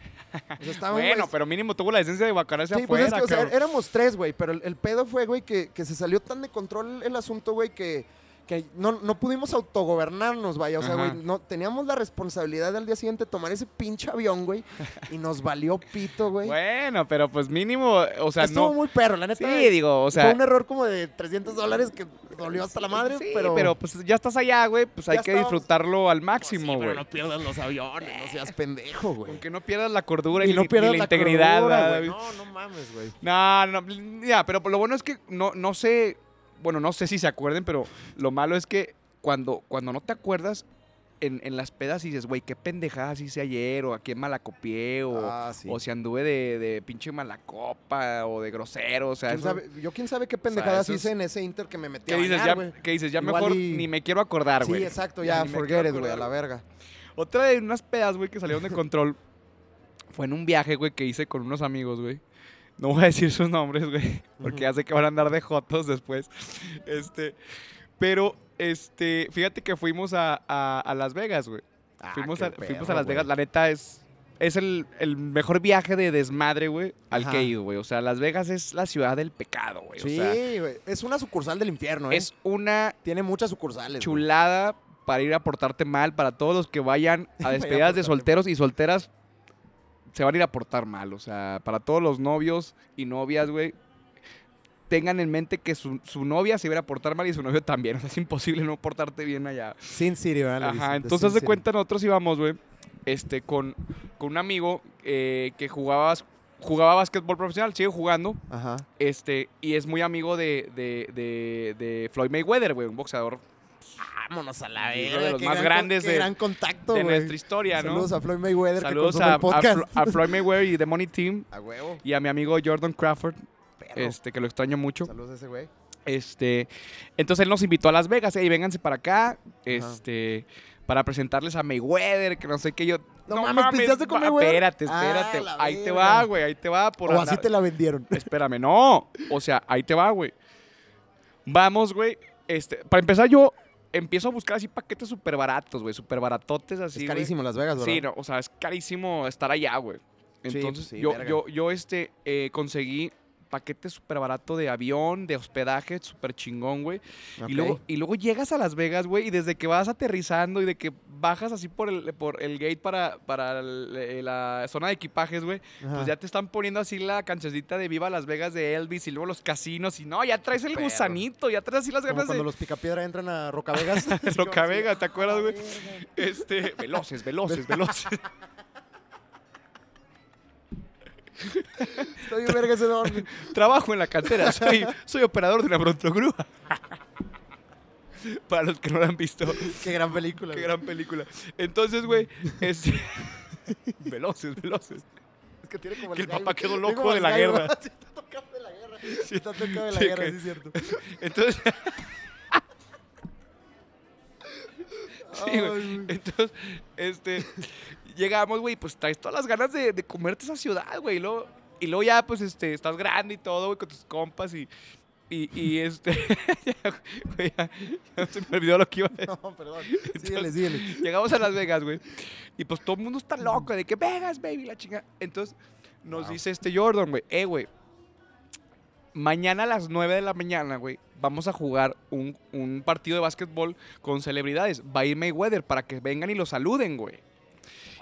O sea, estaban, Bueno, pero mínimo tuvo la decencia de guacararse Sí, pues afuera, es que, o sea, éramos tres, güey, pero el, el pedo fue, güey, que, que se salió tan de control el asunto, güey, que, que no, no pudimos autogobernarnos, vaya. O sea, güey, no, teníamos la responsabilidad del día siguiente de tomar ese pinche avión, güey, y nos valió pito, güey. Bueno, pero pues mínimo, o sea, Estuvo no. muy perro, la neta. Sí, digo, o sea. fue un error como de 300 dólares que dolió hasta la madre, sí, pero... pues ya estás allá, güey, pues hay que disfrutarlo al Pues sí, máximo, pero güey. no pierdas los aviones, no seas pendejo, güey. Aunque no pierdas la cordura y, Y no ni pierdas la la integridad, cordura. No, no mames, güey. No, no, ya, pero lo bueno es que no, no sé, bueno, no sé si se acuerden, pero lo malo es que cuando, cuando no te acuerdas, en, en las pedas dices, güey, qué pendejadas hice ayer, o a quién malacopié, o, Ah, sí. o si anduve de, de pinche malacopa, o de grosero, o sea, ¿Quién eso- sabe- yo quién sabe qué pendejadas hice en ese Inter que me metí ¿Qué a dices? bañar, ya. ¿Qué dices? Ya Igual mejor y- ni me quiero acordar, Sí, güey. exacto, Ya ya, forget it, güey, a la verga. Otra de unas pedas, güey, que salieron de control fue en un viaje, güey, que hice con unos amigos, güey. No voy a decir sus nombres, güey, porque ya sé que van a andar de jotos después. Este, pero, este, fíjate que fuimos a, a- a Las Vegas, güey. Ah, fuimos, a, fuimos a Las Vegas. güey. La neta es, es el, el mejor viaje de desmadre, güey, al que he ido, güey. O sea, Las Vegas es la ciudad del pecado, güey. Sí, o sea, güey. Es una sucursal del infierno, ¿eh? es una Tiene muchas sucursales. güey. chulada para ir a portarte mal, para todos los que vayan a despedidas de solteros y solteras, se van a ir a portar mal. O sea, para todos los novios y novias, güey, tengan en mente que su, su novia se va a ir a portar mal y su novio también. O sea, es imposible no portarte bien allá. Sin City, ¿verdad? Le dicen, Ajá, entonces de cuenta, nosotros íbamos, güey, este, con, con un amigo eh, que jugaba, jugaba básquetbol profesional, sigue jugando, Ajá. este, y es muy amigo de, de, de, de Floyd Mayweather, güey, un boxeador Vámonos a la Uno verga. de los más gran grandes de- gran contacto, de nuestra historia, ¿no? Saludos a Floyd Mayweather Saludos que a, el podcast. Floyd Mayweather y The Money Team A huevo. y a mi amigo Jordan Crawford, Perro. este, que lo extraño mucho. Saludos a ese güey. Este, entonces él nos invitó a Las Vegas, y vénganse para acá, este, para presentarles a Mayweather, que no sé qué yo. No mames, ¿pisteaste con Mayweather? Espérate, Ah, espérate. ahí te va, güey, ahí te va. Por o así te la vendieron. Espérame, no. O sea, ahí te va, güey. Vamos, güey. Este, para empezar, yo empiezo a buscar así paquetes súper baratos, güey, súper baratotes así. es carísimo Las Vegas, ¿verdad? Sí, no, o sea, es carísimo estar allá, güey. Sí, Entonces, pues sí, yo, yo, yo, este, eh, conseguí paquete súper barato de avión, de hospedaje, súper chingón, güey. Y, luego, y luego llegas a Las Vegas, güey, y desde que vas aterrizando y de que bajas así por el, por el gate para, para el- eh, la zona de equipajes, güey, pues ya te están poniendo así la canchecita de Viva Las Vegas de Elvis y luego los casinos y no, ya traes el Perro. gusanito, ya traes así las Como ganas cuando de... los Picapiedra entran a Rocavegas. Como Rocavegas, ¿te acuerdas, "Ah, güey? verga". Este, veloces, veloces, veloces. Verga ese. Trabajo en la cantera, soy, soy operador de una brontogrúa. Para los que no la han visto, Qué gran película. qué güey. gran película. Entonces, güey, este... veloces, veloces. Es que tiene como que el gallo. papá quedó Tiene loco de la gallo, guerra. Sí, está tocado de la guerra. Sí, está tocado de la Sí, guerra, que- sí es cierto. Entonces... Sí, güey. Entonces, este, llegamos, güey, pues traes todas las ganas de, de comerte esa ciudad, güey. Y luego, y luego ya, pues, este, estás grande y todo, güey, con tus compas y, y, y este, güey, ya, ya se me olvidó lo que iba a decir. No, perdón. Síguele, síguele. Llegamos a Las Vegas, güey. Y pues todo el mundo está loco de que Vegas, baby, la chinga. Entonces nos Wow. dice este Jordan, güey, eh, güey. Mañana a las 9 de la mañana, güey, vamos a jugar un, un partido de básquetbol con celebridades. Va a ir Mayweather para que vengan y lo saluden, güey.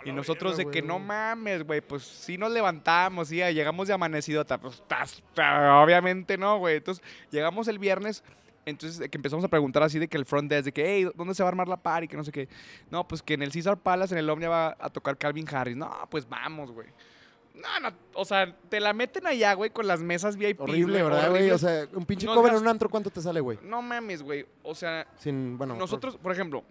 Y nosotros de que no mames, güey, pues sí nos levantamos, sí, llegamos de amanecido, ta- pues, obviamente no, güey. Entonces llegamos el viernes, entonces que empezamos a preguntar así de que el front desk, de que, hey, ¿dónde se va a armar la party? Que no sé qué. No, pues que en el Caesar Palace, en el Omnia va a tocar Calvin Harris. No, pues vamos, güey. No, no, o sea, te la meten allá, güey, con las mesas VIP. Horrible, ¿verdad, güey? O sea, un pinche cover en un antro, ¿cuánto te sale, güey? no mames, güey. O sea, Sin, bueno. nosotros, por ejemplo,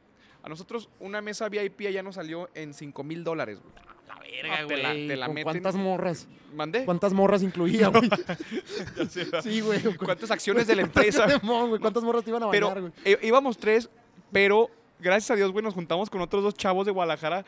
a nosotros una mesa VIP allá nos salió en 5 mil dólares, güey. La verga, te la- te la ¿Con meten- ¿Cuántas morras? ¿Mandé? ¿Cuántas morras incluía, güey? Sí, güey. ¿Cuántas acciones de la empresa? Güey, ¿Cuántas morras te iban a bañar, güey? eh, íbamos tres, pero gracias a Dios, güey, nos juntamos con otros dos chavos de Guadalajara.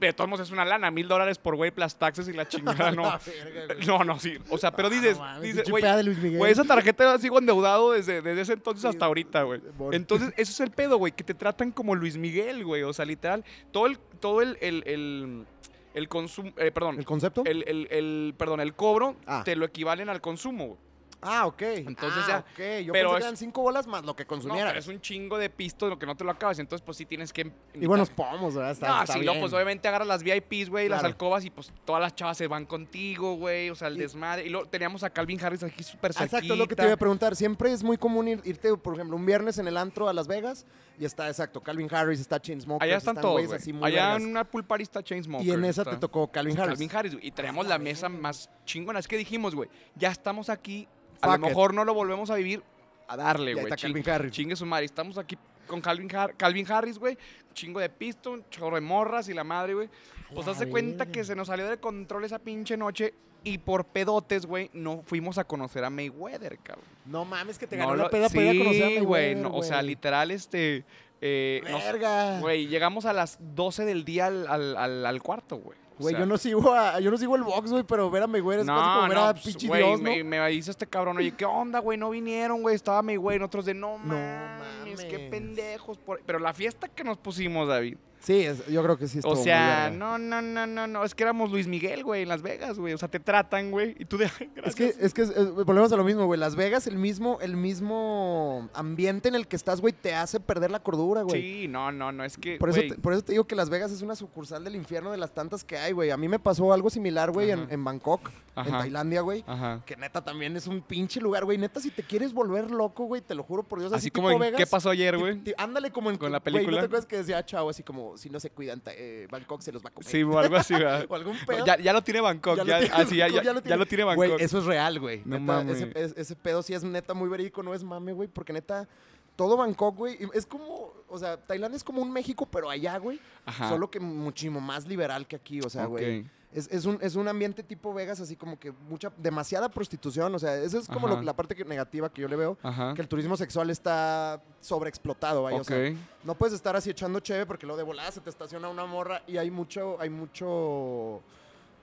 De todos modos es una lana, mil dólares por güey, plus taxes y la chingada, no. La verga. No, no, sí. O sea, pero dices, Ah, no dices, pinche güey, esa tarjeta sigo endeudado desde, desde ese entonces Sí, hasta ahorita, güey. Entonces, eso es el pedo, güey, que te tratan como Luis Miguel, güey. O sea, literal, todo el, todo el, el, el, el consumo, eh, perdón, ¿El concepto? el, el, el- perdón, el cobro Ah. te lo equivalen al consumo, güey. Ah, ok. Entonces Ah, ya- ok. Yo pero pensé que eran cinco bolas más lo que No, consumieras. pero es un chingo de pisto lo que no te lo acabas. Entonces, pues sí tienes que. Y buenos pomos, ¿verdad? Está, no, está sí, no, bien. pues obviamente agarras las VIPs, güey, las Claro. alcobas y pues todas las chavas se van contigo, güey. O sea, el Y- desmadre. Y luego teníamos a Calvin Harris aquí súper Ah, cerquita. Exacto, es lo que te iba a preguntar. Siempre es muy común ir- irte, por ejemplo, un viernes en el antro a Las Vegas y está, exacto, Calvin Harris, está Chainsmokers, Allá están todos, güeyes güey. así muy Allá vergas. en una pool party está Chainsmokers. Y en esa está te tocó Calvin Harris. Calvin Harris. güey, Y traemos A la mesa más chingona. Es que dijimos, güey, ya estamos aquí. A Fuck lo it. mejor no lo volvemos a vivir. a darle, güey. Calvin Harris. Chingue su madre. Estamos aquí con Calvin, Har- Calvin Harris, güey. Chingo de pisto, un chorro de morras y la madre, güey. Pues hace cuenta que se nos salió de control esa pinche noche y por pedotes, güey, no fuimos a conocer a Mayweather, cabrón. No mames, que te No ganó lo- la peda para ir a conocer a Sí, güey. Mayweather, no, o sea, güey. literal, este. eh, Verga. Güey, llegamos a las 12 del día al, al- al- al cuarto, güey. O Güey, sea, yo no sigo a, yo no sigo el box, güey, pero ver a Mayweather es casi como no, ver a pues, pinche güey, Dios, ¿no? me, me dice este cabrón, oye, ¿qué onda, güey? No vinieron, güey, estaba Mayweather, nosotros de no No mames, qué mames. pendejos. por-". Pero la fiesta que nos pusimos, David, Sí, es- yo creo que sí estuvo o sea, no, no, no, no, no, es que éramos Luis Miguel, güey, en Las Vegas, güey, o sea, te tratan, güey, y tú de, "Ay, Es que, gracias. es que es- es- volvemos a lo mismo, güey. Las Vegas, el mismo, el mismo ambiente en el que estás, güey, te hace perder la cordura, güey. Sí, no, no, no, es que, Por eso, te, por eso te digo que Las Vegas es una sucursal del infierno de las tantas que hay, güey. A mí me pasó algo similar, güey, en, en Bangkok, en. Tailandia, güey. Ajá. Que neta también es un pinche lugar, güey. Neta, si te quieres volver loco, güey, te lo juro por Dios. Así, Así como tipo en Vegas, ¿Qué pasó ayer, güey? Ándale como en Con la güey, ¿no película. te acuerdas que decía Chao así como si no se cuidan, eh, Bangkok se los va a comer? Sí, o algo así, o algún pedo. Ya, ya lo tiene Bangkok, Ya ya, lo tiene ya, Bangkok, ya- ya lo tiene Bangkok. Güey, eso es real, güey. No mames. ese, es- ese pedo sí es neta muy verídico, no es mame, güey. Porque neta, todo Bangkok, güey, es como, o sea, Tailandia es como un México, pero allá, güey. Ajá. Solo que muchísimo más liberal que aquí, o sea, güey. Es, es un, es un ambiente tipo Vegas, así como que mucha, demasiada prostitución, o sea, esa es como lo- la parte que- negativa que yo le veo. Ajá. Que el turismo sexual está sobreexplotado, vaya. O sea, no puedes estar así echando cheve porque luego de volada se te estaciona una morra y hay mucho, hay mucho,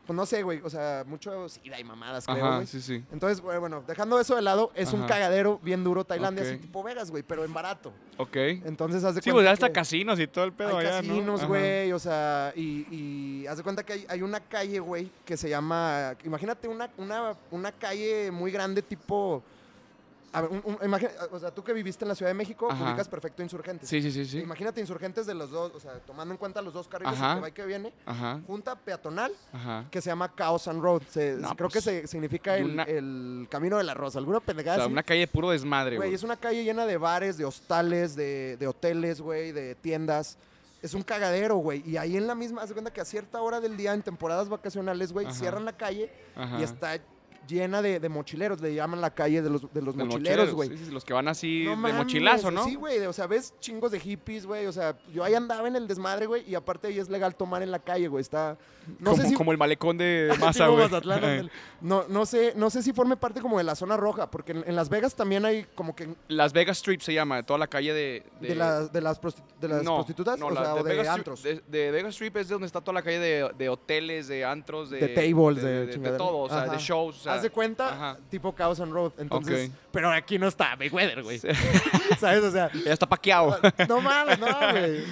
pues no sé, güey, o sea, mucho sida y mamadas, creo, Ajá, güey. sí, sí. Entonces, güey, bueno, dejando eso de lado, es un cagadero bien duro Tailandia, Ok. así tipo Vegas, güey, pero en barato. Ok. Entonces, haz de Sí, cuenta pues ya hasta que casinos y todo el pedo hay allá, ¿no? casinos, Ajá. güey, o sea, y, y haz de cuenta que hay, hay una calle, güey, que se llama, imagínate una, una, una calle muy grande tipo... A ver, un- un- imagina- o sea, tú que viviste en la Ciudad de México, Ajá. ubicas perfecto Insurgentes. Sí, sí, sí, sí. Imagínate insurgentes de los dos, o sea, tomando en cuenta los dos carriles Ajá. que va y que viene, Ajá, junta peatonal ajá. que se llama Chaos and Road. Se- No, creo que pues, se, significa el, una- el camino de la rosa. ¿Alguna O pendejada sea, así? una calle puro desmadre, Güey, es una calle llena de bares, de hostales, de, de hoteles, güey, de tiendas. Es un cagadero, güey. Y ahí en la misma, haz de cuenta que a cierta hora del día, en temporadas vacacionales, güey, cierran la calle Ajá. y está llena de, de mochileros. Le llaman la calle de los, de los De mochileros, güey. Sí, sí, los que van así No de mames, mochilazo, ¿no? Sí, güey, o sea, ves chingos de hippies, güey, o sea, yo ahí andaba en el desmadre, güey, y aparte ahí es legal tomar en la calle, güey, está... No como, sé si... como el malecón de Maza, güey. No, no, sé, no sé si forme parte como de la zona roja, porque en, en Las Vegas también hay como que Las Vegas Strip se llama, toda la calle de... de, las, de las, de las No, prostitutas, no, o la sea, o de Vegas Strip- antros. De, de Vegas Strip es de donde está toda la calle de, de hoteles, de antros, de... De tables, de todo, o sea, Ajá. de shows, o sea... Haz de cuenta, ajá. tipo Chaos and Road. Entonces, Ok. pero aquí no está Mayweather, güey. ¿Sabes? O sea, Ya está paqueado. no mames, no, güey.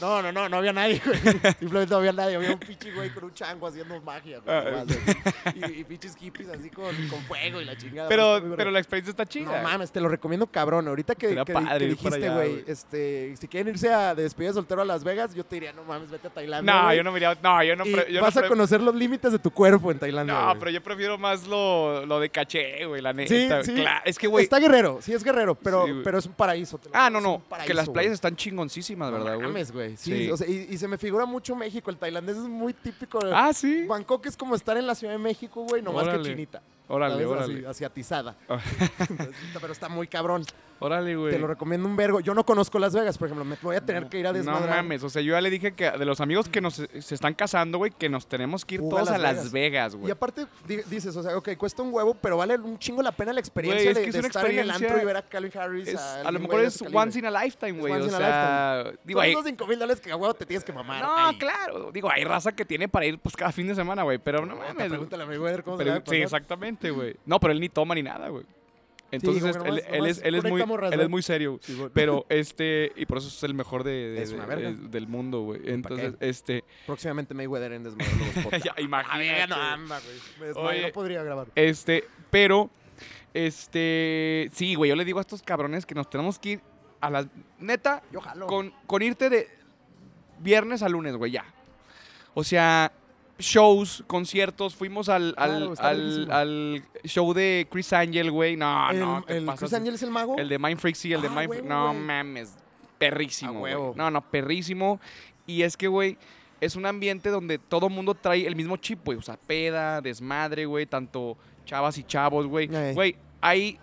No, no, no, no había nadie, güey. Simplemente no había nadie. Había un pinche güey con un chango haciendo magia, güey. Ah, así. y, y pinches hippies así con, con fuego y la chingada. pero, pero la experiencia está chida. No mames, te lo recomiendo cabrón. Ahorita que, que- padre dijiste, allá, güey, güey. este, si quieren irse a de despedida soltero a Las Vegas, yo te diría, no mames, vete a Tailandia. No, güey, yo no me iría... No, yo no... y yo vas no a conocer los límites de tu cuerpo en Tailandia. No, güey. pero yo prefiero más lo, lo de caché, güey, la neta. Sí, sí. Cla- Es que, güey... Está guerrero, sí es guerrero, pero, Sí, pero es un paraíso. te lo Ah, no, no. paraíso, que las playas están chingoncísimas, ¿verdad, No güey? Güey. Sí, Sí. o sea, y, y se me figura mucho México. El tailandés es muy típico. de- Ah, sí. Bangkok es como estar en la Ciudad de México, güey, nomás Órale. que chinita. Órale, órale. Así, asiatizada. Entonces, pero está muy cabrón. Órale, güey. Te lo recomiendo un vergo. Yo no conozco Las Vegas, por ejemplo. Me voy a tener que ir a No desmadrar. mames, o sea, yo ya le dije que de los amigos que nos se están casando, güey, que nos tenemos que ir a todos a Las Vegas, Y güey. aparte di- dices, o sea, ok, cuesta un huevo, pero vale un chingo la pena la experiencia Güey, es de, que es de una estar en el antro y ver a Calvin Harris. Es- a, a lo mejor güey es once in a lifetime, güey. once O in a sea, digo, Son hay, esos 5 mil dólares que a huevo te tienes que mamar. no, ahí. claro, digo, hay raza que tiene para ir pues cada fin de semana, güey, pero no mames. Pregúntale a Mayweather cómo Pero- se sí, exactamente, güey. No, pero él ni toma ni nada, güey. Entonces, él, nomás- él nomás es, él, es muy, él es muy serio. Sí. Pero, este, y por eso es el mejor de, de- Es una de- verga. de- del mundo, güey. Entonces, este, Próximamente Mayweather en Podcast. ya, Ah, imagínate. verga, no, anda, güey. Oye. no podría grabar. Este, pero, este, sí, güey, yo le digo a estos cabrones que nos tenemos que ir a las, neta, Yo jalo. con, con irte de viernes a lunes, güey, ya. O sea, shows, conciertos, fuimos al, al, Claro, al, show de Chris Angel, güey, no, el, no, ¿qué el pasas? Chris Angel es el mago. El de Mind Freak, sí, el de Ah, Mind Freak, no mames, perrísimo, güey. No, no, perrísimo. Y es que, güey, es un ambiente donde todo mundo trae el mismo chip, güey. O sea, peda, desmadre, güey, tanto chavas y chavos, güey. Ey. Güey, hay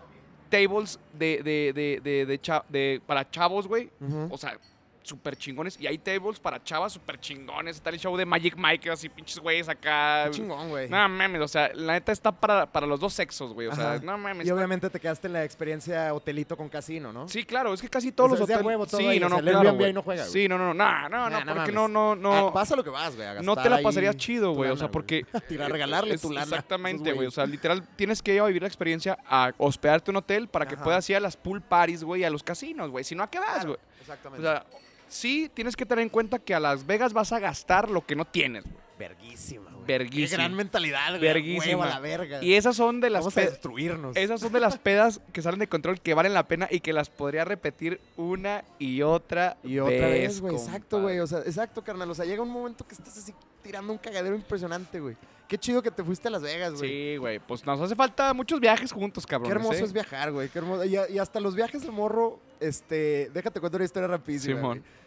tables de, de, de, de, de de- para chavos, güey. O sea, súper chingones. Y hay tables para chavas súper chingones. Está el show de Magic Mike, así pinches güeyes acá. Qué chingón, güey. No mames, o sea, la neta está para, para los dos sexos, güey. O sea, Ajá. no mames. Y está- obviamente te quedaste en la experiencia hotelito con casino, ¿no? Sí, claro, es que casi todos O sea, los hoteles. huevo todo sí, ahí, no, o no, sea, el claro, güey. no juega, güey. Sí, no, no, no, no, no, Nah, no, no porque no, no, no. Ah, pasa lo que vas, güey. no te la pasarías chido, güey. O sea, porque. Tirar, regalarle es- tu lana. Exactamente, güey. O sea, literal, tienes que ir a vivir la experiencia a hospedarte en un hotel para que Ajá. puedas ir a las pool parties, güey, a los casinos, güey. Si no, ¿a qué vas, güey? O Exactamente. sea, sí tienes que tener en cuenta que a Las Vegas vas a gastar lo que no tienes, güey. verguísima, güey. Verguísima. Qué gran mentalidad, güey. Verguísima. Huevo a la verga. Y esas son de las Vamos a destruirnos. esas son de las pedas que salen de control que valen la pena y que las podría repetir una y otra Y otra vez, güey. Exacto, güey. O sea, exacto, carnal. O sea, llega un momento que estás así tirando un cagadero impresionante, güey. Qué chido que te fuiste a Las Vegas, güey. Sí, güey. Pues nos hace falta muchos viajes juntos, cabrón. Qué hermoso es viajar, güey. Qué hermoso. Y, y hasta los viajes de morro, este. Déjate contar una historia rapidísima. Simón. güey.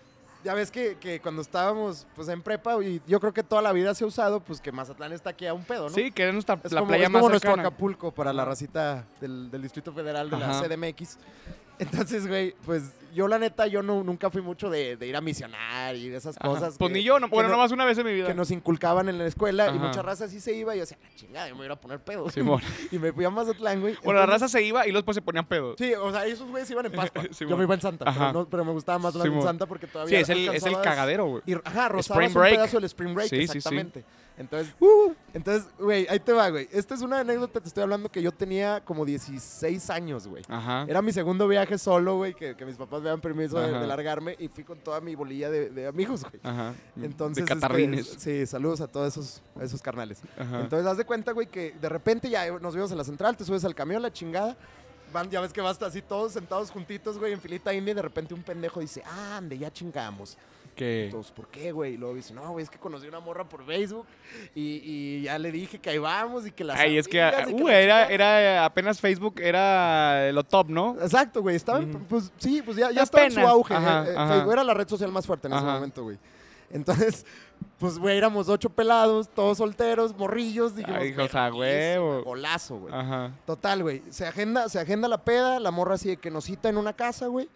Ya ves que, que cuando estábamos pues en prepa, y yo creo que toda la vida se ha usado, pues que Mazatlán está aquí a un pedo, ¿no? Sí, que es nuestra, Es la como, playa es como más nuestro cercana. Acapulco para la racita del, del Distrito Federal de Ajá. la CDMX. Entonces, güey, pues yo la neta, yo no, nunca fui mucho de, de ir a misionar y de esas Ajá. cosas. Pues que- ni yo, no, bueno, no- nomás una vez en mi vida. que nos inculcaban en la escuela y mucha raza sí se iba y yo decía, "La chingada, yo me voy a ir a poner pedo. Simón. y me fui a Mazatlán, güey. Bueno, la raza se iba y luego después se ponían pedos. Sí, o sea, esos güeyes iban en Pascua. Yo me iba en Santa, pero, no- pero me gustaba más la en. Santa porque Sí, todavía es el, es el cagadero, güey. Ajá, rozabas Spring un pedazo del Spring Break, Sí, sí, sí. Entonces, entonces, güey, ahí te va, güey. Esta es una anécdota, te estoy hablando que yo tenía como 16 años, güey. Ajá. Era mi segundo viaje solo, güey, que, que mis papás me daban permiso de, largarme y fui con toda mi bolilla de, de amigos, güey. Ajá. Entonces, de este, catarrines. sí, saludos a todos esos, a esos carnales. Ajá. Entonces, haz de cuenta, güey, que de repente ya nos vimos en la central, te subes al camión, la chingada. Van, ya ves que vas así todos sentados juntitos, güey, en filita india y de repente un pendejo dice, ah, ande, ya chingamos. Que Entonces, ¿por qué, güey? Y luego dice, no, güey, es que conocí una morra por Facebook y, y ya le dije que ahí vamos y que las Ay, es que, uh, era, chingada". era apenas Facebook, era lo top, ¿no? Exacto, güey. Estaba, pues sí, pues ya, ya estaba en su auge. Ajá, eh, eh, ajá. Facebook era la red social más fuerte en ese momento, güey. Entonces, pues, güey, éramos ocho pelados, todos solteros, morrillos. Dijimos, Ay, o sea, "Verguísima, huevo". Golazo, güey. Ajá. Total, güey. Se agenda, se agenda la peda, la morra así de que nos cita en una casa, güey.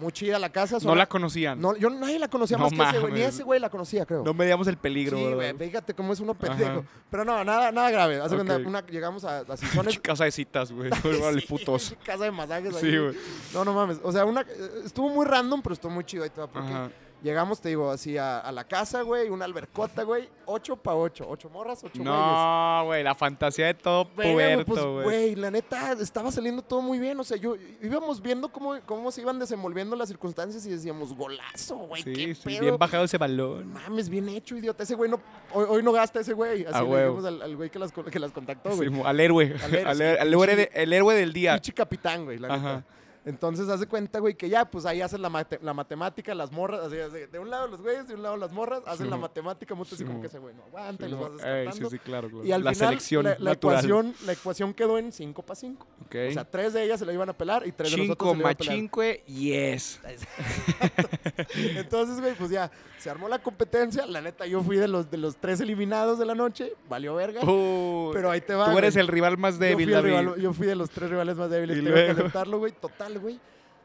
Muy chida la casa. No la conocían. No, No, yo nadie la conocía No más que ese, güey. Ni mames. ese güey la conocía, creo. medíamos el peligro, sí, güey. ¿verdad? Fíjate cómo es uno pendejo. Ajá. Pero no, nada, nada grave. Haz de cuenta, Ok. una- llegamos a, a Sisones. Casa de citas, güey. Vale, Sí, putos. Casa de masajes ahí. Sí, güey. güey. No, no mames. O sea, una, eh, estuvo muy random, pero estuvo muy chido ahí todo. Porque Ajá. Llegamos, te digo, así a, a la casa, güey, una albercota, güey. Ocho pa' ocho. Ocho morras, ocho güeyes. No, güey, la fantasía de todo güey, pues, puberto, güey. güey, la neta, estaba saliendo todo muy bien. O sea, yo íbamos viendo cómo, cómo se iban desenvolviendo las circunstancias y decíamos, golazo, güey, Sí, qué sí, pedo. bien bajado ese balón. Mames, bien hecho, idiota. Ese güey no, hoy, hoy no gasta ese güey. Así A le dijimos al, al güey que las, que las contactó, güey. Sí, mo- al héroe. Al héroe, Al, sí, héroe- al héroe, de- el héroe del día. Pinche capitán, güey, la Ajá. Entonces, haz de cuenta, güey, que ya, pues ahí hacen la, mate- la matemática, las morras, así, así, de un lado los güeyes, de un lado las morras, hacen Sí, la matemática, mucho así Sí, como mo. que ese güey no aguanta y Sí, los mo- vas Ey, descartando. sí, sí, claro, claro. Y al la final, selección la, la ecuación, la ecuación quedó en 5 para 5. Ok. O sea, tres de ellas se la iban a pelar y tres de nosotros se la iban a pelar. cinque, yes. Entonces, güey, pues ya, se armó la competencia. La neta, yo fui de los, de los tres eliminados de la noche. Valió verga. Uh, pero ahí te va, tú eres güey. el rival más Yo débil, fui, el David. rival- yo fui de los tres rivales más débiles. Y Tengo que aceptarlo, güey. Total, güey.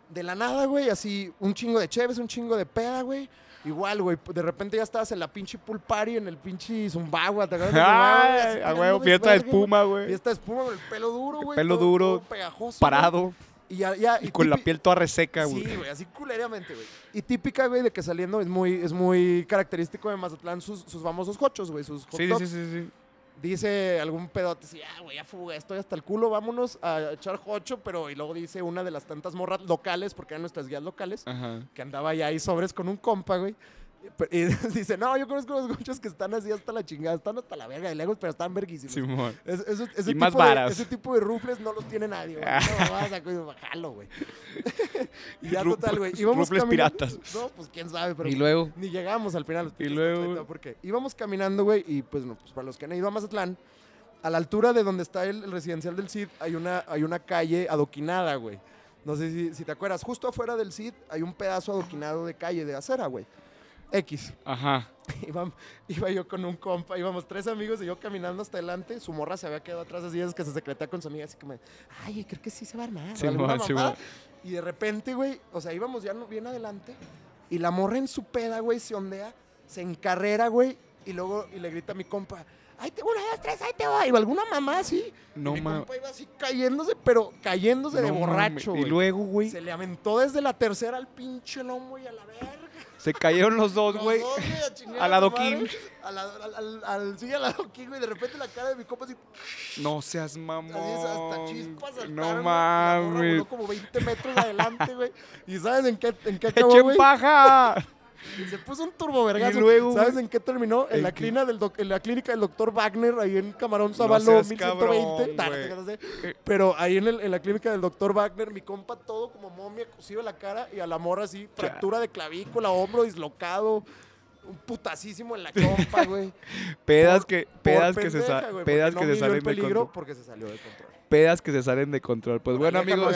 De la nada, güey, así un chingo de cheves, un chingo de peda, güey. Igual, güey, de repente ya estabas en la pinche pool party, en el pinche Zumbagua, ¿te acuerdas? Ay, a huevo, fiesta de espuma, güey. Fiesta de espuma, con el pelo duro, güey. pelo todo- duro, todo pegajoso. Parado Y ya, ya. y con la piel toda reseca, güey. Sí, güey, así culeramente, güey. Y típica, güey, de que saliendo es muy, es muy característico de Mazatlán sus, sus famosos hochos, güey, sus hot Sí, sí, sí, sí. Dice algún pedote así, ah, güey, ya fuga, estoy hasta el culo, vámonos a echar hocho, pero y luego dice una de las tantas morras locales, porque eran nuestras guías locales, Ajá. que andaba ya ahí sobres con un compa, güey. Y dice, no, yo conozco los gochos que están así hasta la chingada, están hasta la verga de lejos, pero están verguísimos. Simón. Es- ese, Y más tipo de, varas. ese tipo de rufles no los tiene nadie, güey. No, vas a bajarlo, güey. y ya total, güey. Íbamos rufles piratas. No, pues quién sabe, pero Y luego. ni llegamos al final. Y luego- Porque íbamos caminando, güey, y pues, no, pues para los que han ido a Mazatlán, a la altura de donde está el, el residencial del CID hay una, hay una calle adoquinada, güey. No sé si, si te acuerdas, justo afuera del CID hay un pedazo adoquinado de calle de acera, güey. X. Ajá. Iba, iba yo con un compa, íbamos tres amigos y yo caminando hasta adelante. Su morra se había quedado atrás así, es que se secreta con su amiga, así como, ay, creo que sí se va a armar. Sí, sí, y de repente, güey, o sea, íbamos ya bien adelante y la morra en su peda, güey, se ondea, se encarrera, güey, y luego y le grita a mi compa, ahí te, una, dos, tres, ahí te va. Y alguna mamá así. No mi compa iba así cayéndose, pero cayéndose de No borracho, Y luego, güey, Se le aventó desde la tercera al pinche lomo y a la verga. Se cayeron los dos, güey. Al a lado su madre. King. Al, al, al, sí, al King, güey. De repente la cara de mi compa así, No seas así mamón. hasta chispas saltaron, No mames. como 20 metros adelante, güey. ¿Y sabes en qué, en qué acabó, ¡Echen güey? Se puso un turbovergazo. Y luego, ¿Sabes güey? en qué terminó? En ¿En la, qué? clínica del doc- en la clínica del doctor Wagner, ahí en Camarón No 1120. cabrón, Nah, no güey. te creas, eh. Pero ahí en, el- en la clínica del doctor Wagner, mi compa todo como momia, cosido en la cara y a la morra así, fractura de clavícula, hombro dislocado. Un putacísimo en la compa, güey. Pedas Por- que, pedas que se, pendeja, güey, pedas que no se salen de control. porque se salió de control. Pedas que se salen de control. Pues bueno, amigos,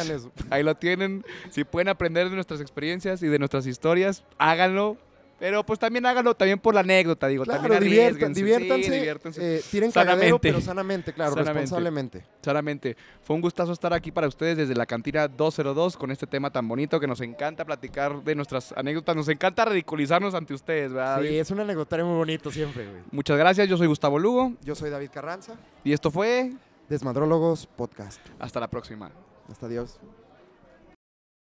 ahí lo tienen. Si pueden aprender de nuestras experiencias y de nuestras historias, háganlo. Pero pues también háganlo también por la anécdota, digo. Claro, también arriesguense. diviértanse, Sí, diviértanse. eh, tiren Sanamente. pero sanamente, claro, Sanamente. responsablemente. Solamente fue un gustazo estar aquí para ustedes desde la cantina 202 con este tema tan bonito que nos encanta platicar de nuestras anécdotas. Nos encanta ridiculizarnos ante ustedes, ¿verdad? Sí, es un anecdotario muy bonito siempre, güey. Muchas gracias. Yo soy Gustavo Lugo Yo soy David Carranza, y esto fue. Desmadrólogos Podcast. Hasta la próxima. Hasta Dios.